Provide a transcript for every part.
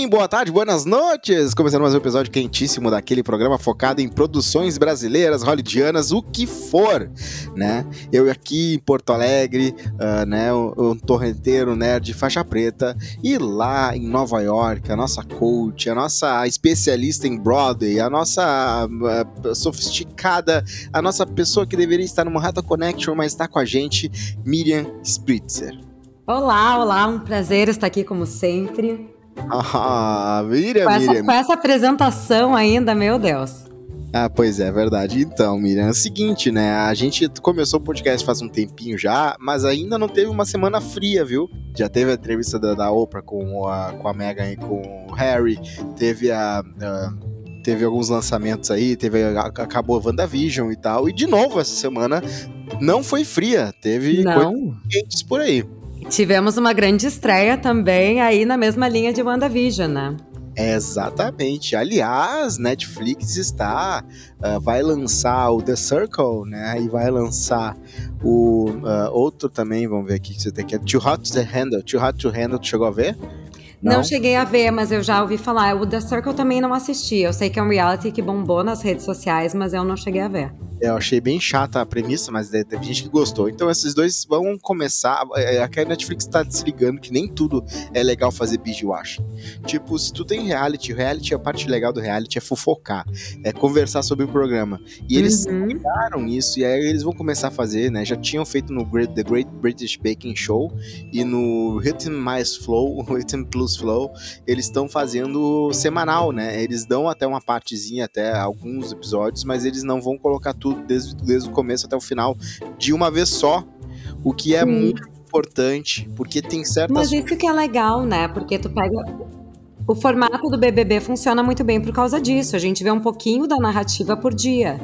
morning, boa tarde, buenas noites! Começando mais um episódio quentíssimo daquele programa focado em produções brasileiras, hollywoodianas, o que for, né? Eu aqui em Porto Alegre, uh, né, um, torrenteiro nerd faixa preta, e lá em Nova York, a nossa coach, a nossa especialista em Broadway, a nossa uh, sofisticada, a nossa pessoa que deveria estar no Manhattan Connection, mas está com a gente, Miriam Spritzer. Olá, olá, um prazer estar aqui como sempre. Ah, Miriam, com essa, Miriam. Com essa apresentação ainda, meu Deus. Ah, pois é, verdade. Então, Miriam, é o seguinte, né? A gente começou o podcast faz um tempinho já, mas ainda não teve uma semana fria, viu? Já teve a entrevista da, da Oprah com a, com a Meghan e com o Harry, teve a. a teve alguns lançamentos aí, teve acabou a WandaVision e tal. E de novo essa semana não foi fria, teve não. coisas quentes por aí. Tivemos uma grande estreia também aí na mesma linha de WandaVision, né? Exatamente. Aliás, Netflix está uh, vai lançar o The Circle, né? E vai lançar o uh, outro também. Vamos ver aqui que você tem que é Too Hot to Handle. Too Hot to Handle. Tu chegou a ver? Não? não? cheguei a ver, mas eu já ouvi falar. O The Circle também não assisti. Eu sei que é um reality que bombou nas redes sociais, mas eu não cheguei a ver. Eu achei bem chata a premissa, mas teve gente que gostou. Então esses dois vão começar. É, é, a Netflix tá se ligando que nem tudo é legal fazer binge watch. Tipo, se tu tem reality, reality, a parte legal do reality é fofocar, é conversar sobre o programa. E eles uhum. ligaram isso, e aí eles vão começar a fazer, né? Já tinham feito no Great, The Great British Baking Show e no Rhythm Mais Flow, Rhythm Plus Flow, eles estão fazendo semanal, né? Eles dão até uma partezinha, até alguns episódios, mas eles não vão colocar tudo tudo desde, desde o começo até o final de uma vez só, o que é Sim. muito importante, porque tem certas... Mas isso que é legal, né? Porque tu pega... O formato do BBB funciona muito bem por causa disso. A gente vê um pouquinho da narrativa por dia.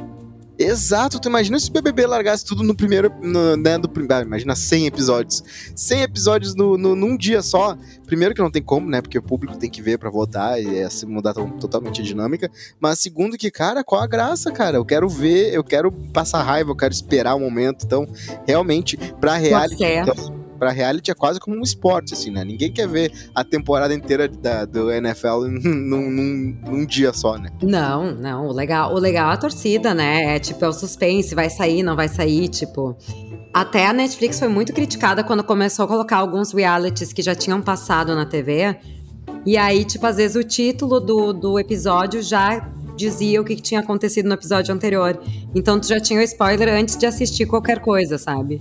Exato, tu imagina se o BBB largasse tudo no primeiro, no, né, do primeiro, ah, imagina 100 episódios. 100 episódios no, no, num dia só. Primeiro que não tem como, né, porque o público tem que ver para votar e é se mudar totalmente a dinâmica. Mas segundo que, cara, qual a graça, cara? Eu quero ver, eu quero passar raiva, eu quero esperar o um momento. Então, realmente, pra reality... Então, para reality é quase como um esporte, assim, né? Ninguém quer ver a temporada inteira da, do NFL num, num, num, dia só, né? Não, não. O legal, o legal é a torcida, né? É tipo, é o suspense, vai sair, não vai sair, tipo. Até a Netflix foi muito criticada quando começou a colocar alguns realities que já tinham passado na TV. E aí, tipo, às vezes o título do, do episódio já dizia o que tinha acontecido no episódio anterior. Então tu já tinha o spoiler antes de assistir qualquer coisa, sabe?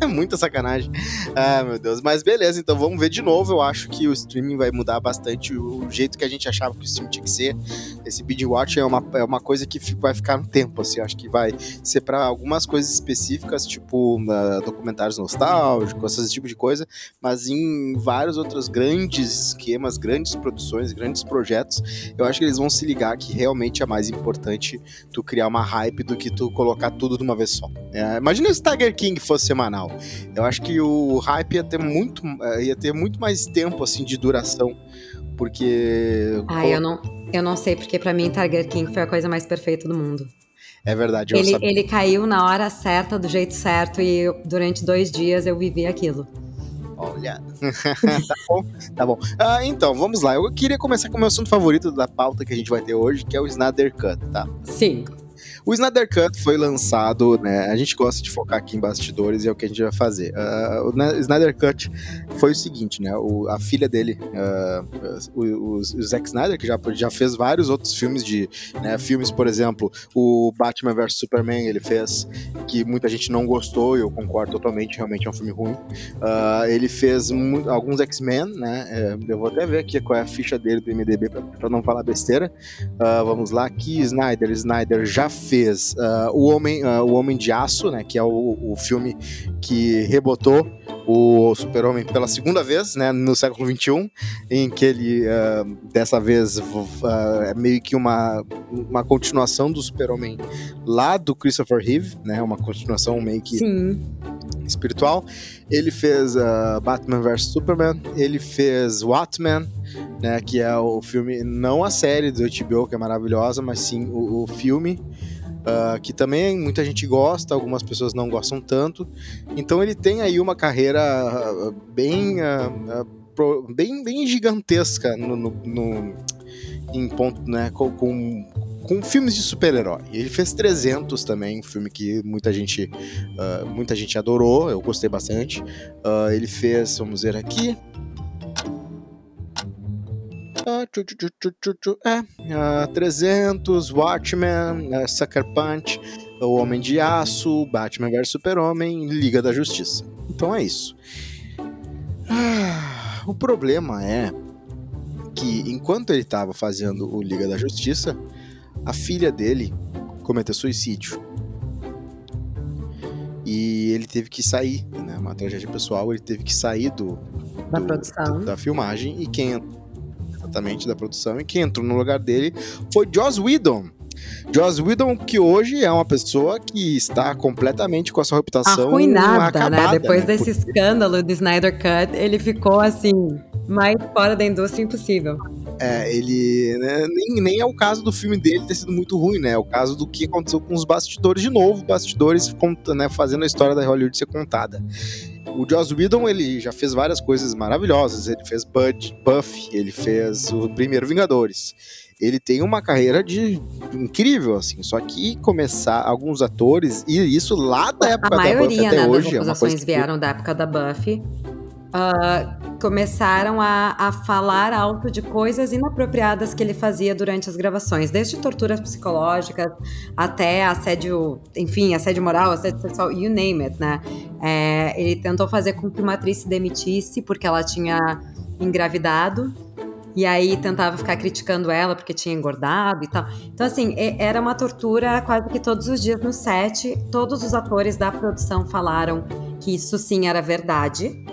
Muita sacanagem. Ah, meu Deus. Mas beleza, então vamos ver de novo. Eu acho que o streaming vai mudar bastante o jeito que a gente achava que o streaming tinha que ser. Esse binge watch é uma, é uma coisa que vai ficar no tempo, assim. Acho que vai ser para algumas coisas específicas, tipo uh, documentários nostálgicos, esse tipo de coisa. Mas em vários outros grandes esquemas, grandes produções, grandes projetos, eu acho que eles vão se ligar que realmente é mais importante tu criar uma hype do que tu colocar tudo de uma vez só. É, imagina se Tiger King fosse semanal. Eu acho que o hype ia ter muito, eh, ia ter muito mais tempo assim de duração, porque Ah, eu não, eu não sei porque para mim Tiger King foi a coisa mais perfeita do mundo. É verdade. Ele, ele caiu na hora certa, do jeito certo, e eu, durante dois dias eu vivi aquilo. Olha. tá bom, tá bom. Ah, então, vamos lá. Eu queria começar com o meu assunto favorito da pauta que a gente vai ter hoje, que é o Snyder Cut, tá? Sim. O Snyder Cut foi lançado, né? A gente gosta de focar aqui em bastidores e é o que a gente vai fazer. Uh, o Snyder Cut foi o seguinte, né? O, a filha dele, uh, o, o, Zack Snyder, que já, já fez vários outros filmes de. Né, filmes, por exemplo, o Batman vs Superman, ele fez, que muita gente não gostou, e eu concordo totalmente, realmente é um filme ruim. Uh, ele fez alguns X-Men, né? É, eu vou até ver aqui qual é a ficha dele do MDB para não falar besteira. vamos lá, aqui, Snyder. Snyder já fez fez uh, o, Homem, uh, o Homem de Aço, né, que é o, o filme que rebotou o Super-Homem pela segunda vez, né, no século XXI, em que ele, uh, dessa vez, é meio que uma, uma continuação do Super-Homem lá do Christopher Reeve, né, uma continuação meio que Sim. espiritual. Ele fez Batman vs Superman, ele fez Watchmen, né, que é o filme, não a série do HBO, que é maravilhosa, mas sim o, o filme, uh, que também muita gente gosta, algumas pessoas não gostam tanto. Então ele tem aí uma carreira uh, bem uh, bem, bem gigantesca no, no, no em ponto, né, com, com, com filmes de super-herói. Ele fez 300 também, um filme que muita gente, uh, muita gente adorou, eu gostei bastante. Uh, ele fez, vamos ver aqui. Uh, 300, Watchmen, Sucker Punch, O Homem de Aço, Batman vs Super-Homem, Liga da Justiça. Então é isso. Ah, o problema é que enquanto ele estava fazendo o Liga da Justiça, a filha dele cometeu suicídio. E ele teve que sair, né? Uma tragédia pessoal, ele teve que sair do, da. Do, da filmagem e quem exatamente da produção e quem entrou no lugar dele foi Joss Whedon. Joss Whedon, que hoje é uma pessoa que está completamente com a sua reputação arruinada, né? acabada, né? Depois né? desse escândalo do Snyder Cut, ele ficou assim mais fora da indústria impossível. É, ele. Né, nem, nem é o caso do filme dele ter sido muito ruim, né? É o caso do que aconteceu com os bastidores de novo, bastidores né, fazendo a história da Hollywood ser contada. O Joss Whedon, ele já fez várias coisas maravilhosas. Ele fez Bud, Buffy, ele fez o primeiro Vingadores. Ele tem uma carreira de incrível, assim. Só que começar alguns atores, e isso lá da época a da maioria, Buffy até né, hoje. das é uma coisa acusações vieram da época da Buffy. Uh, começaram a, a falar alto de coisas inapropriadas que ele fazia durante as gravações, desde torturas psicológicas até assédio, enfim, assédio moral, assédio sexual, you name it, né? É, ele tentou fazer com que uma atriz se demitisse porque ela tinha engravidado. E aí tentava ficar criticando ela porque tinha engordado e tal. Então, assim, era uma tortura quase que todos os dias no set. Todos os atores da produção falaram que isso sim era verdade.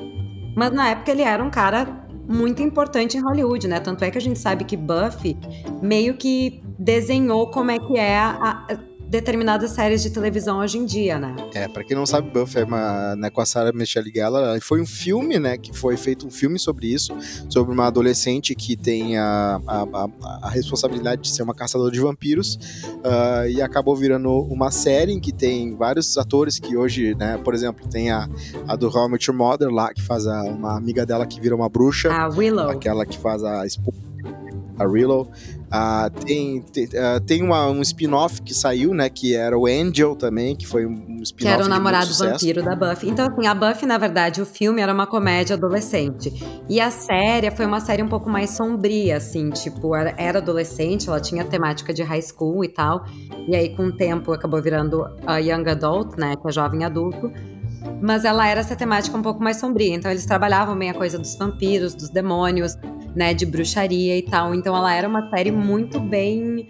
Mas na época ele era um cara muito importante em Hollywood, né? Tanto é que a gente sabe que Buffy meio que desenhou como é que é a, determinadas séries de televisão hoje em dia, né? É, pra quem não sabe, Buffy é uma, né, com a Sarah Michelle Gellar, foi um filme, né, que foi feito um filme sobre isso, sobre uma adolescente que tem a, a, a, a responsabilidade de ser uma caçadora de vampiros, uh, e acabou virando uma série em que tem vários atores que hoje, né, por exemplo, tem a, a do How I Met Your Mother lá, que faz a, uma amiga dela que vira uma bruxa. A Willow. Aquela que faz a esposa a Willow. Uh, tem tem, uh, tem uma, um spin-off que saiu, né? Que era o Angel também, que foi um spin-off. Que era o namorado vampiro da Buffy. Então, assim, a Buffy, na verdade, o filme era uma comédia adolescente. E a série foi uma série um pouco mais sombria, assim, tipo, era, era adolescente, ela tinha temática de high school e tal. E aí, com o tempo, acabou virando a Young Adult, né? Que é jovem adulto mas ela era essa temática um pouco mais sombria. Então eles trabalhavam bem a coisa dos vampiros, dos demônios, né, de bruxaria e tal. Então ela era uma série muito bem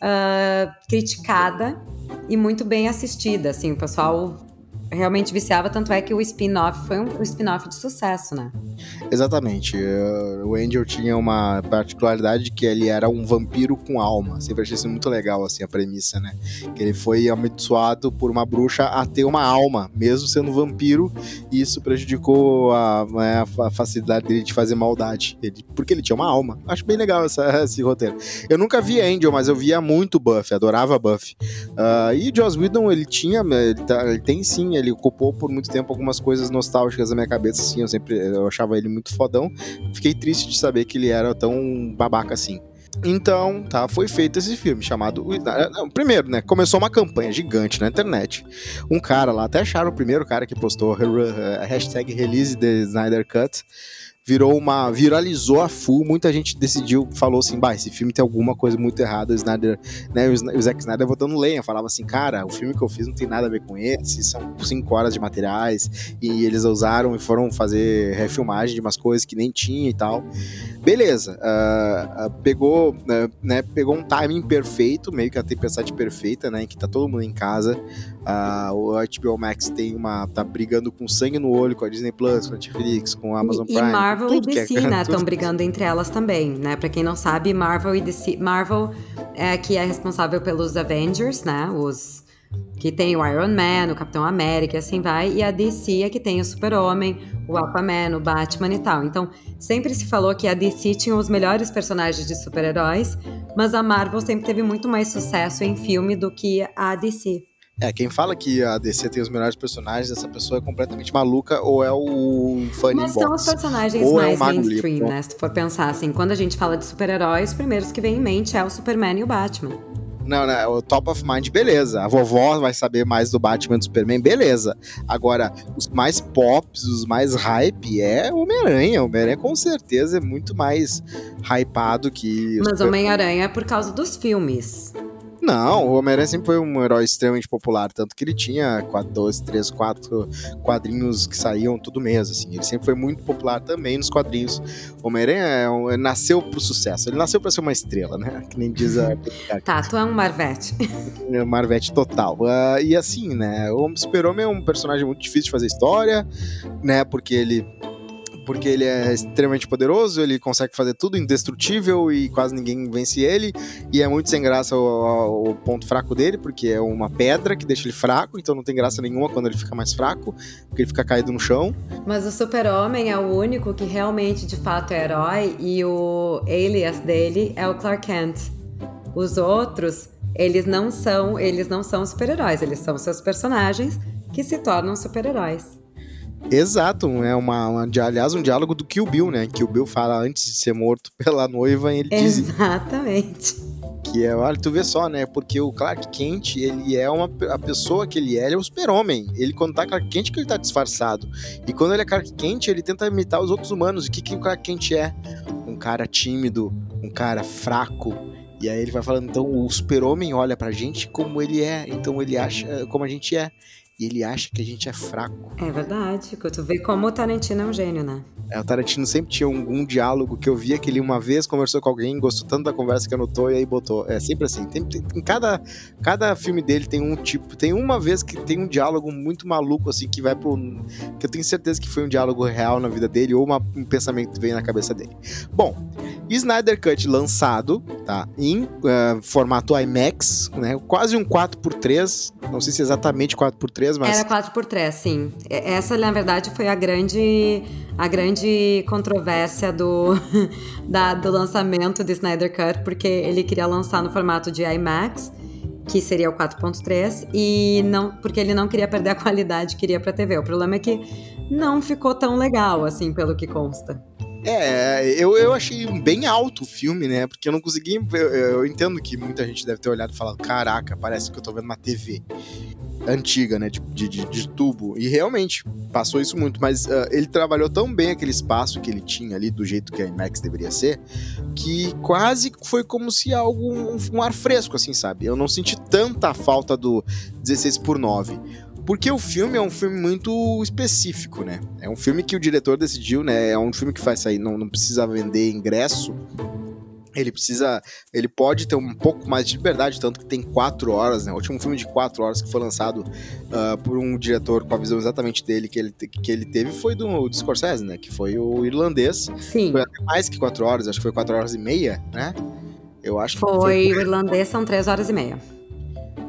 uh, criticada e muito bem assistida. Assim, o pessoal realmente viciava, tanto é que o spin-off foi um, um spin-off de sucesso, né? Exatamente. Uh, o Angel tinha uma particularidade de que ele era um vampiro com alma. Sempre achei isso muito legal, assim, a premissa, né? Que ele foi amaldiçoado por uma bruxa a ter uma alma, mesmo sendo vampiro, e isso prejudicou a, né, a facilidade dele de fazer maldade. Ele, porque ele tinha uma alma. Acho bem legal essa, esse roteiro. Eu nunca vi Angel, mas eu via muito Buffy, adorava Buffy. Uh, e Joss Whedon, ele tinha, ele, tá, ele tem sim ele ocupou por muito tempo algumas coisas nostálgicas na minha cabeça, assim, eu sempre eu achava ele muito fodão. Fiquei triste de saber que ele era tão babaca assim. Então, tá, foi feito esse filme chamado. Primeiro, né? Começou uma campanha gigante na internet. Um cara lá, até acharam o primeiro cara que postou a hashtag release the Snyder Cut virou uma. viralizou a full. Muita gente decidiu, falou assim: bah, esse filme tem alguma coisa muito errada. O Snyder, né? O Zack Snyder botando lenha. Falava assim, cara, o filme que eu fiz não tem nada a ver com esse. São cinco horas de materiais. E eles usaram e foram fazer refilmagem de umas coisas que nem tinha e tal. Beleza. Uh, uh, pegou, uh, né, pegou um timing perfeito, meio que a tempestade perfeita, né? Em que tá todo mundo em casa. O HBO Max tem uma. tá brigando com sangue no olho com a Disney Plus, com a Netflix, com a Amazon e, Prime. E Marvel e DC, é, né? Estão brigando entre elas também, né? Pra quem não sabe, Marvel e DC. Marvel é que é responsável pelos Avengers, né? Os que tem o Iron Man, o Capitão América e assim vai, e a DC é que tem o Super-Homem, o Aquaman, o Batman e tal. Então, sempre se falou que a DC tinha os melhores personagens de super-heróis, mas a Marvel sempre teve muito mais sucesso em filme do que a DC. É, quem fala que a DC tem os melhores personagens, essa pessoa é completamente maluca ou é o funny Mas box. são os personagens Ou é mais Mago mainstream, né? Se tu for pensar assim, quando a gente fala de super-heróis, os primeiros que vem em mente é o Superman e o Batman. Não, não, o top of mind, beleza. A vovó vai saber mais do Batman e do Superman, beleza. Agora, os mais pops, os mais hype é o Homem-Aranha. O Homem-Aranha com certeza é muito mais hypado que. os Mas Homem-Aranha é por causa dos filmes. Não, o Homem-Aranha sempre foi um herói extremamente popular, tanto que ele tinha quatro, dois, três, quatro quadrinhos que saíam todo mês, assim. Ele sempre foi muito popular também nos quadrinhos. O Homem-Aranha é um- nasceu pro sucesso. Ele nasceu pra ser uma estrela, né? Que nem diz a Tá, tu é um Marvete. Marvete total. Ah, e assim, né? O Super-Homem é um personagem muito difícil de fazer história, né? Porque ele. Porque ele é extremamente poderoso, ele consegue fazer tudo indestrutível e quase ninguém vence ele. E é muito sem graça o, o ponto fraco dele, porque é uma pedra que deixa ele fraco, então não tem graça nenhuma quando ele fica mais fraco, porque ele fica caído no chão. Mas o Super-Homem é o único que realmente, de fato, é herói e o alias dele é o Clark Kent. Os outros, eles não são, eles não são super-heróis, eles são seus personagens que se tornam super-heróis. Exato, é uma, uma- aliás, um diálogo do Kill Bill, né? Que o Bill fala antes de ser morto pela noiva, ele diz Exatamente. Que é, olha, tu vê só, né? Porque o Clark Kent, ele é uma a pessoa que ele é, ele é o super-homem. Ele quando tá Clark Kent que ele tá disfarçado. E quando ele é Clark Kent, ele tenta imitar os outros humanos. E o que, que o Clark Kent é? Um cara tímido, um cara fraco. E aí ele vai falando, então o super-homem olha pra gente como ele é, então ele acha como a gente é. E ele acha que a gente é fraco. É verdade. Tu vê como o Tarantino é um gênio, né? É, o Tarantino sempre tinha algum diálogo que eu via que ele uma vez conversou com alguém, gostou tanto da conversa que anotou e aí botou. É sempre assim. Tem, tem- em cada, cada filme dele tem um tipo. Tem uma vez que tem um diálogo muito maluco, assim, que vai pro. Que eu tenho certeza que foi um diálogo real na vida dele ou uma- um pensamento que veio na cabeça dele. Bom, Snyder Cut lançado, tá? Em eh, formato IMAX, né? Quase um 4x3. Não sei se é exatamente 4x3, Era 4x3, sim. Essa, na verdade, foi a grande, a grande controvérsia do, da- do lançamento do Snyder Cut, porque ele queria lançar no formato de IMAX, que seria o 4.3, e não, porque ele não queria perder a qualidade que queria pra TV. O problema é que não ficou tão legal, assim, pelo que consta. É, eu, eu achei bem alto o filme, né? Porque eu não consegui. Eu, eu entendo que muita gente deve ter olhado e falado: caraca, parece que eu tô vendo uma TV antiga, né? De, de, de- tubo. E realmente passou isso muito. Mas ah, ele trabalhou tão bem aquele espaço que ele tinha ali, do jeito que a IMAX deveria ser, que quase foi como se algo. Um, um ar fresco, assim, sabe? Eu não senti tanta falta do 16 por 9 porque o filme é um filme muito específico, né? É um filme que o diretor decidiu, né? É um filme que vai sair, não, não precisa vender ingresso. Ele precisa. Ele pode ter um pouco mais de liberdade, tanto que tem quatro horas, né? O último filme de quatro horas que foi lançado ah, por um diretor com a visão exatamente dele que ele, que ele teve foi do, do Scorsese, né? Que foi o irlandês. Sim, Foi até mais que quatro horas, acho que foi quatro horas e meia, né? Eu acho que foi o irlandês, são 3 horas e meia.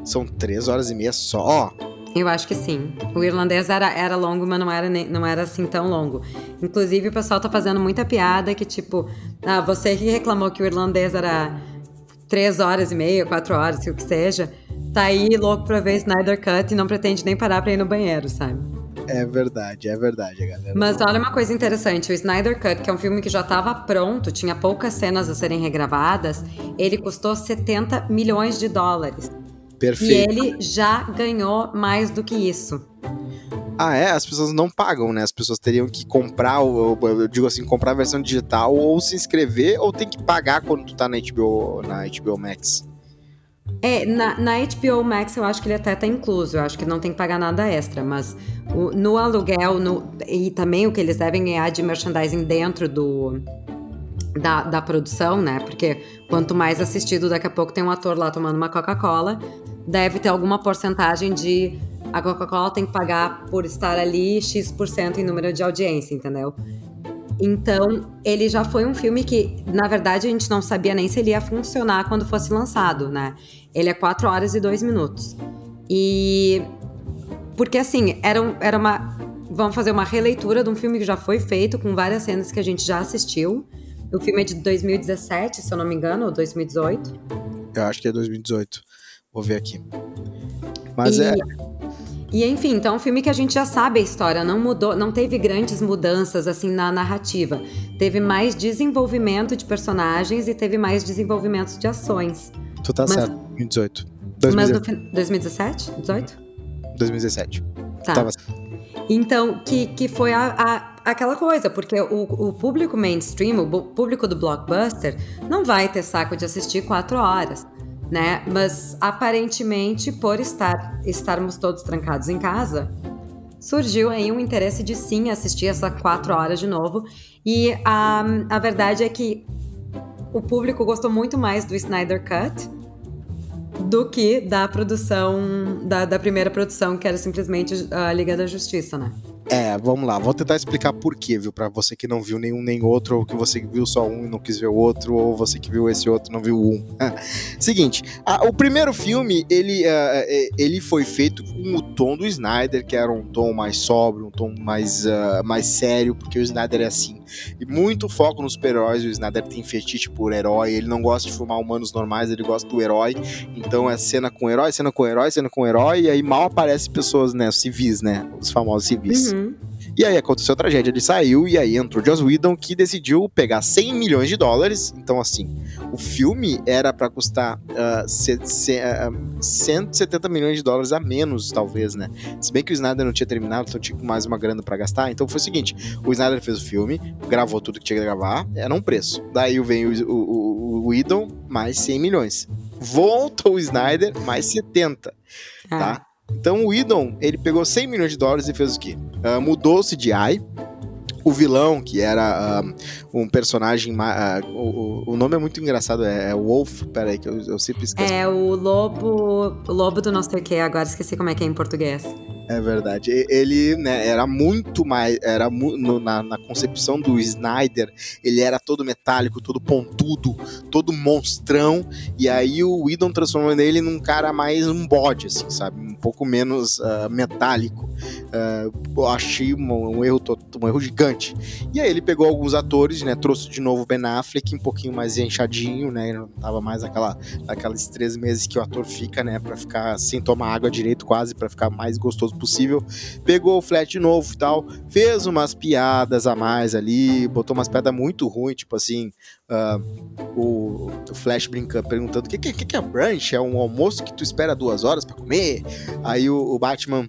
São três horas e meia só. Eu acho que sim. O irlandês era, era longo, mas não era, nem- não era assim tão longo. Inclusive, o pessoal tá fazendo muita piada que, tipo, ah, você que reclamou que o irlandês era três horas e meia, quatro horas, o que seja, tá aí louco pra ver Snyder Cut e não pretende nem parar pra ir no banheiro, sabe? É verdade, é verdade, galera. Mas olha uma coisa interessante, o Snyder Cut, que é um filme que já estava pronto, tinha poucas cenas a serem regravadas, ele custou 70 milhões de dólares. E Perfeito. ele já ganhou mais do que isso. Ah, é? As pessoas não pagam, né? As pessoas teriam que comprar, eu digo assim, comprar a versão digital ou se inscrever ou tem que pagar quando tu tá na HBO, na HBO Max. É, na, na HBO Max eu acho que ele até tá incluso, eu acho que não tem que pagar nada extra, mas o- no aluguel no- e também o que eles devem ganhar de merchandising dentro do da, da produção, né? Porque quanto mais assistido, daqui a pouco tem um ator lá tomando uma Coca-Cola, deve ter alguma porcentagem de a Coca-Cola tem que pagar por estar ali X% em número de audiência, entendeu? Então, ele já foi um filme que, na verdade, a gente não sabia nem se ele ia funcionar quando fosse lançado, né? Ele é 4 horas e 2 minutos. E. Porque, assim, era, um- era uma. Vamos fazer uma releitura de um filme que já foi feito, com várias cenas que a gente já assistiu. O filme é de 2017, se eu não me engano, ou 2018. Eu acho que é 2018. Vou ver aqui. Mas e, é. E enfim, então é um filme que a gente já sabe a história, não mudou, não teve grandes mudanças assim na narrativa. Teve mais desenvolvimento de personagens e teve mais desenvolvimento de ações. Tu tá Mas- certo, 2018. Mas 2017. no fin- 2017? 18? 2017. Tá. Tava Então, que, que foi a, a- aquela coisa, porque o, o público mainstream, o público do blockbuster, não vai ter saco de assistir quatro horas, né? Mas aparentemente, por estar, estarmos todos trancados em casa, surgiu aí um interesse de sim assistir essas quatro horas de novo. E a, a verdade é que o público gostou muito mais do Snyder Cut do que da produção, da, da primeira produção, que era simplesmente a Liga da Justiça, né? É, vamos lá, vou tentar explicar por quê, viu? Pra você que não viu nenhum nem outro, ou que você viu só um e não quis ver o outro, ou você que viu esse outro e não viu um. Seguinte, a- o primeiro filme, ele, ah, eh, ele foi feito com o tom do Snyder, que era um tom mais sóbrio, um tom mais, ah, mais sério, porque o Snyder é assim. E muito foco nos super-heróis, o Snyder tem fetiche por herói, ele não gosta de filmar humanos normais, ele gosta do herói. Então é cena com herói, cena com herói, cena com herói, e aí mal aparecem pessoas, né, civis, né, os famosos civis. Uhum. E aí aconteceu a tragédia, ele saiu e aí entrou Joss Whedon que decidiu pegar 100 milhões de dólares. Então assim, o filme era pra custar ah, se- se- ah, 170 milhões de dólares a menos, talvez, né? Se bem que o Snyder não tinha terminado, então tinha mais uma grana pra gastar. Então foi o seguinte, o Snyder fez o filme, gravou tudo que tinha que gravar, era um preço. Daí vem o, o, o, o Whedon, mais 100 milhões. Volta o Snyder, mais 70 Ah, tá? Então o Whedon, ele pegou 100 milhões de dólares e fez o quê? Ah, mudou o CGI. O vilão, que era ah, um personagem. ah, o, o- nome é muito engraçado, é, é Wolf. Peraí, que eu, eu sempre esqueço. É o lobo. O lobo do não sei o que, agora esqueci como é que é em português. É verdade. Ele né, era muito mais. Era mu- no- na, na concepção do Snyder, ele era todo metálico, todo pontudo, todo monstrão. E aí o Whedon transformou ele num cara mais um bode, assim, sabe? Um pouco menos ah, metálico. Eu achei um, um erro, um erro gigante. E aí ele pegou alguns atores, né? Trouxe de novo o Ben Affleck, um pouquinho mais enxadinho, né? Ele não tava mais aquela, aqueles três meses que o ator fica, né? Pra ficar sem tomar água direito, quase, pra ficar mais gostoso possível. Pegou o Flash de novo e tal, fez umas piadas a mais ali, botou umas piadas muito ruins, tipo assim. ah, o, o Flash brincando, perguntando: o que, que, que é brunch? É um almoço que tu espera duas horas pra comer? Aí o, o Batman.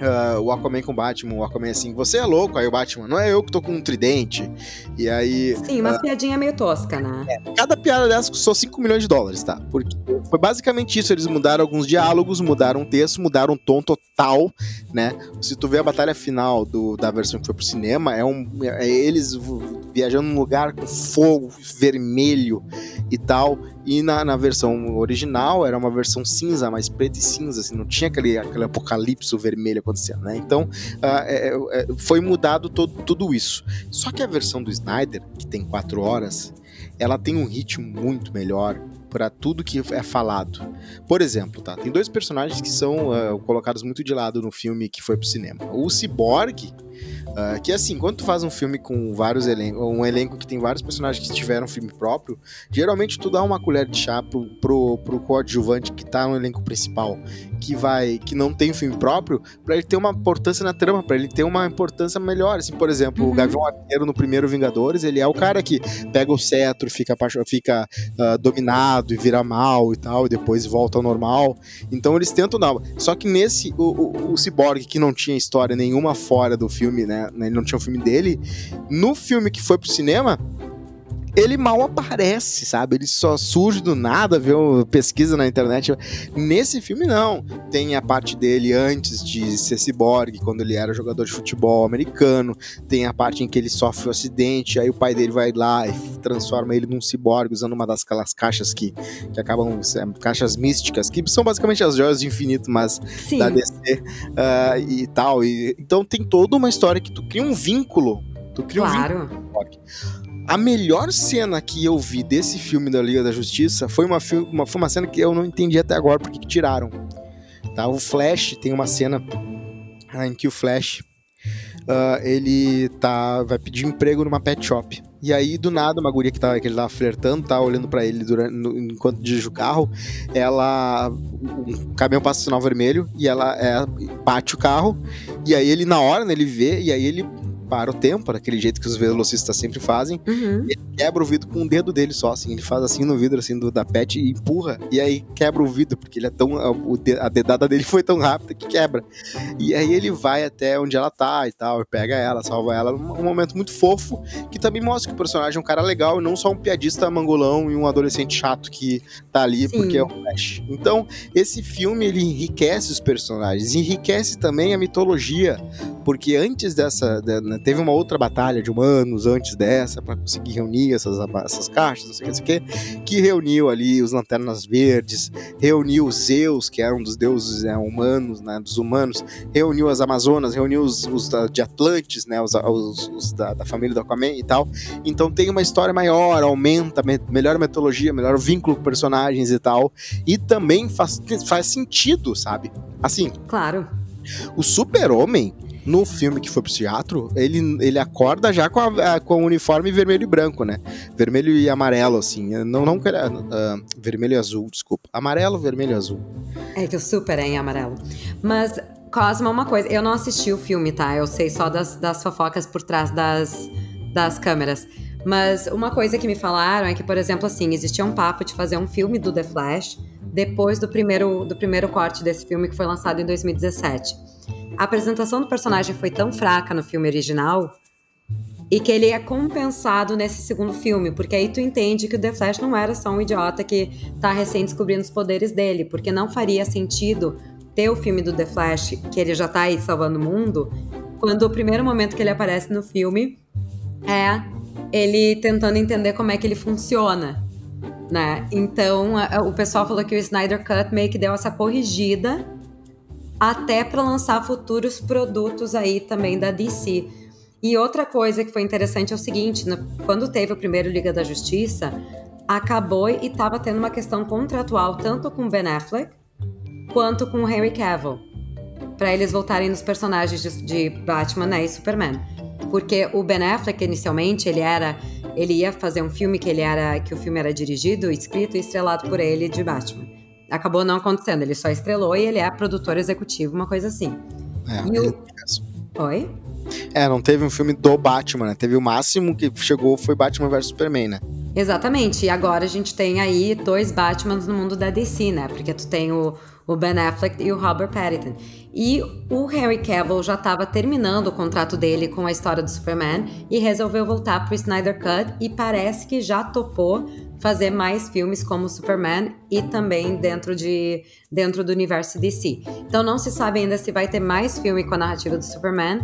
Ah, o Aquaman com o Batman, o Aquaman assim, você é louco, aí o Batman, não é eu que tô com um tridente. E aí, Sim, umas piadinha meio tosca, né? cada piada dessa custou 5 milhões de dólares, tá? Porque foi basicamente isso. Eles mudaram alguns diálogos, mudaram o texto, mudaram o tom total, né? Se tu vê a batalha final do, da versão que foi pro cinema, é, um, é eles viajando num lugar com fogo vermelho e tal. E na, na versão original era uma versão cinza, mais preta e cinza, assim, não tinha aquele, aquele apocalipse vermelho acontecendo, né? Então ah, é- é- foi mudado todo, tudo isso. Só que a versão do Snyder, que tem quatro horas, ela tem um ritmo muito melhor para tudo que é falado. Por exemplo, tá? Tem dois personagens que são ah, colocados muito de lado no filme que foi pro cinema. O Cyborg, ah, que assim, quando tu faz um filme com vários elencos, um elenco que tem vários personagens que tiveram filme próprio, geralmente tu dá uma colher de chá pro, pro, pro coadjuvante que tá no elenco principal, que vai, que não tem filme próprio, para ele ter uma importância na trama, para ele ter uma importância melhor. Assim, por exemplo, o Uhum. Gavião Arqueiro no primeiro Vingadores, ele é o cara que pega o cetro, fica, fica ah, dominado e vira mal e tal, e depois volta ao normal. Então eles tentam dar. Só que nesse, o, o, o Cyborg, que não tinha história nenhuma fora do filme, né? Ele não tinha o filme dele. No filme que foi pro cinema. Ele mal aparece, sabe? Ele só surge do nada, vê uma pesquisa na internet. Nesse filme, não. Tem a parte dele antes de ser ciborgue, quando ele era jogador de futebol americano. Tem a parte em que ele sofre um acidente, aí o pai dele vai lá e transforma ele num ciborgue usando uma das aquelas caixas que, que acabam é, caixas místicas, que são basicamente as joias do infinito, mas Sim. da DC ah, e tal. E, então tem toda uma história que tu cria um vínculo. Tu cria um vínculo Claro. A melhor cena que eu vi desse filme da Liga da Justiça foi uma, uma, foi uma cena que eu não entendi até agora porque que tiraram. Tá? O Flash tem uma cena ah, em que o Flash ah, ele tá, vai pedir emprego numa pet shop. e aí do nada uma guria que, tava, que ele tava flertando, tá olhando para ele durante, no, enquanto dirige o carro, ela um caminhão passa o sinal vermelho e ela é, bate o carro e aí ele na hora, né, ele vê e aí ele para o tempo, daquele jeito que os velocistas sempre fazem. Uhum. ele quebra o vidro com o dedo dele só, assim. Ele faz assim no vidro, assim, do, da pet e empurra. E aí quebra o vidro, porque ele é tão. A, a dedada dele foi tão rápida que quebra. E aí ele vai até onde ela tá e tal, pega ela, salva ela. Um, um momento muito fofo, que também mostra que o personagem é um cara legal e não só um piadista mangolão e um adolescente chato que tá ali Sim. porque é um Flash. Então, esse filme ele enriquece os personagens, enriquece também a mitologia, porque antes dessa. Né, teve uma outra batalha de humanos antes dessa para conseguir reunir essas, essas caixas, não sei o que, que reuniu ali os Lanternas Verdes, reuniu Zeus, que era um dos deuses né, humanos, né, dos humanos, reuniu as Amazonas, reuniu os, os da, de Atlantes, né, os, os, os da, da, família do Aquaman e tal. Então tem uma história maior, aumenta, me, melhor metodologia, melhor vínculo com personagens e tal. E também faz, faz sentido, sabe? Assim. Claro. O Super-Homem no filme que foi pro teatro, ele, ele acorda já com, a, com o uniforme vermelho e branco, né? Vermelho e amarelo, assim. Não, não uh, vermelho e azul, desculpa. Amarelo, vermelho e azul. É que o super é em amarelo. Mas, Cosma, uma coisa. Eu não assisti o filme, tá? Eu sei só das, das fofocas por trás das, das câmeras. Mas uma coisa que me falaram é que, por exemplo, assim, existia um papo de fazer um filme do The Flash depois do primeiro, do primeiro corte desse filme que foi lançado em 2017 a apresentação do personagem foi tão fraca no filme original e que ele é compensado nesse segundo filme, porque aí tu entende que o The Flash não era só um idiota que tá recém descobrindo os poderes dele, porque não faria sentido ter o filme do The Flash, que ele já tá aí salvando o mundo, quando o primeiro momento que ele aparece no filme é ele tentando entender como é que ele funciona, né? Então, o pessoal falou que o Snyder Cut meio que deu essa corrigida até para lançar futuros produtos aí também da DC. E outra coisa que foi interessante é o seguinte: no, quando teve o primeiro Liga da Justiça, acabou e estava tendo uma questão contratual tanto com Ben Affleck quanto com Henry Cavill, para eles voltarem nos personagens de, de Batman né, e Superman. Porque o Ben Affleck inicialmente ele era, ele ia fazer um filme que ele era, que o filme era dirigido, escrito e estrelado por ele de Batman acabou não acontecendo. Ele só estrelou e ele é produtor executivo, uma coisa assim. É, e o... Oi? É, não teve um filme do Batman, né? Teve o máximo que chegou foi Batman vs Superman, né? Exatamente. E agora a gente tem aí dois Batmans no mundo da DC, né? Porque tu tem o, o Ben Affleck e o Robert Pattinson. E o Henry Cavill já estava terminando o contrato dele com a história do Superman e resolveu voltar pro Snyder Cut e parece que já topou fazer mais filmes como Superman e também dentro, de, dentro do universo DC. Então não se sabe ainda se vai ter mais filme com a narrativa do Superman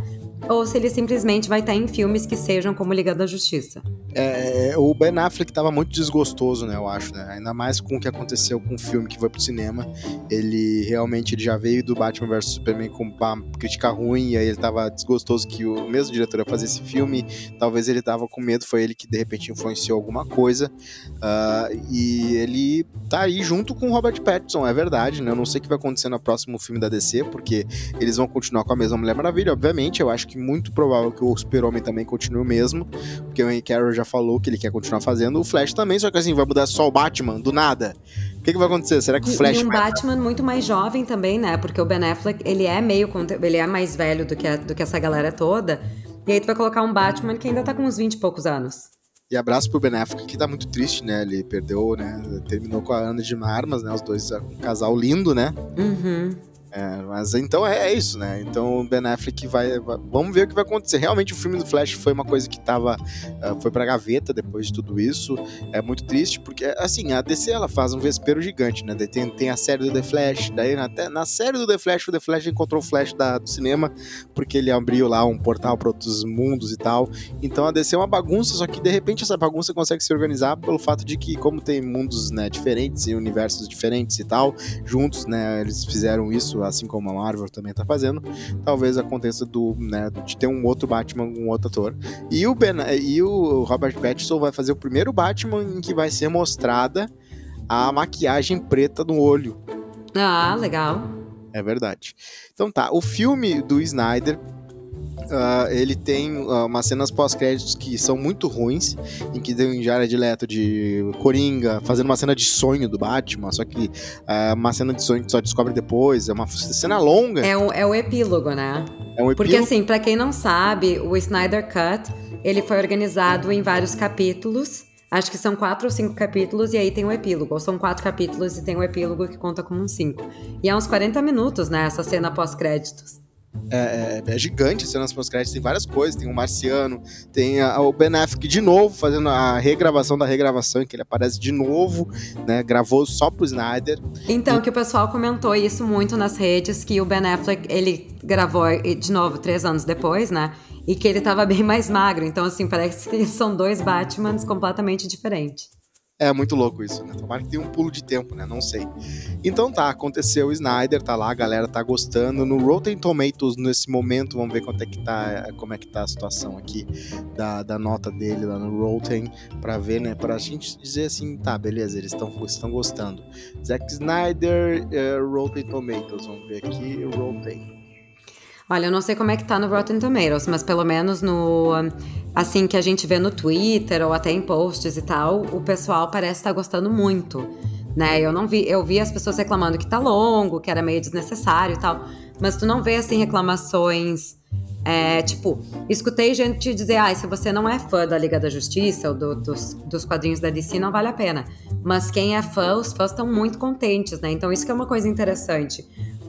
ou se ele simplesmente vai estar em filmes que sejam como Liga da Justiça. É, o Ben Affleck estava muito desgostoso, né, eu acho, né? Ainda mais com o que aconteceu com o filme que foi pro cinema. Ele realmente ele já veio do Batman vs Superman com uma crítica ruim, e aí ele estava desgostoso que o mesmo diretor ia fazer esse filme. Talvez ele estava com medo, foi ele que de repente influenciou alguma coisa. Uh, e ele tá aí junto com o Robert Pattinson, é verdade, né? Eu não sei o que vai acontecer no próximo filme da DC, porque eles vão continuar com a mesma Mulher Maravilha, obviamente. Eu acho que muito provável que o Super-Homem também continue o mesmo, porque o Henry Cavill já falou que ele quer continuar fazendo. O Flash também, só que assim, vai mudar só o Batman, do nada. O que, que vai acontecer? Será que o Flash. E um vai... Batman muito mais jovem também, né? Porque o Ben Affleck, ele é meio. Ele é mais velho do que, a, do que essa galera toda. E aí tu vai colocar um Batman que ainda tá com uns 20 e poucos anos. E abraço pro Ben Affleck, que tá muito triste, né? Ele perdeu, né? Terminou com a Ana de Marmas, né? Os dois, um casal lindo, né? Uhum. É, mas então é, é, isso, né? Então o Ben Affleck vai, vai, Vamos ver o que vai acontecer. Realmente o filme do Flash foi uma coisa que tava. Uh, foi pra gaveta depois de tudo isso. É muito triste, porque, assim, a DC ela faz um vespeiro gigante, né? Tem, tem a série do The Flash, daí na, na série do The Flash, o The Flash encontrou o Flash da, do cinema, porque ele abriu lá um portal para outros mundos e tal. Então a DC é uma bagunça, só que de repente essa bagunça consegue se organizar pelo fato de que, como tem mundos né, diferentes e universos diferentes e tal, juntos, né? Eles fizeram isso assim como a Marvel também tá fazendo, talvez aconteça do, né, de ter um outro Batman, um outro ator. E o, ben, e o Robert Pattinson vai fazer o primeiro Batman em que vai ser mostrada a maquiagem preta no olho. Ah, legal. É verdade. Então tá, o filme do Snyder Uh, ele tem uh, umas cenas pós-créditos que são muito ruins, em que tem um Jared Leto de Coringa fazendo uma cena de sonho do Batman, só que uh, uma cena de sonho que só descobre depois, é uma cena longa. É, um, é o epílogo, né? É um epílogo. Porque assim, para quem não sabe, o Snyder Cut, ele foi organizado em vários capítulos, Acho que são quatro ou cinco capítulos e aí tem o um epílogo. Ou são quatro capítulos e tem o um epílogo que conta como um cinco. E é uns 40 minutos, né? Essa cena pós-créditos. É, é, é, gigante a cena pós-créditos, tem várias coisas, tem o Marciano, tem a, o Ben Affleck de novo fazendo a regravação da regravação, em que ele aparece de novo, né, gravou só pro Snyder. Então, e... que o pessoal comentou isso muito nas redes, que o Ben Affleck, ele gravou de novo três anos depois, né, e que ele tava bem mais magro. Então, assim, parece que são dois Batmans completamente diferentes. É muito louco isso, né? Tomara que tenha um pulo de tempo, né? Não sei. Então tá, aconteceu o Snyder, tá lá, a galera tá gostando. No Rotten Tomatoes, nesse momento, vamos ver quanto é que tá, como é que tá a situação aqui da, da nota dele lá no Rotten, pra ver, né? Pra gente dizer assim, tá, beleza, eles estão gostando. Zack Snyder, uh, Rotten Tomatoes, vamos ver aqui, Rotten. Olha, eu não sei como é que tá no Rotten Tomatoes, mas pelo menos no assim que a gente vê no Twitter ou até em posts e tal, o pessoal parece estar tá gostando muito, né? Eu não vi, eu vi as pessoas reclamando que tá longo, que era meio desnecessário e tal, mas tu não vê assim reclamações é, tipo, escutei gente dizer, ah, se você não é fã da Liga da Justiça ou do, dos, dos quadrinhos da DC, não vale a pena. Mas quem é fã, os fãs estão muito contentes, né? Então isso que é uma coisa interessante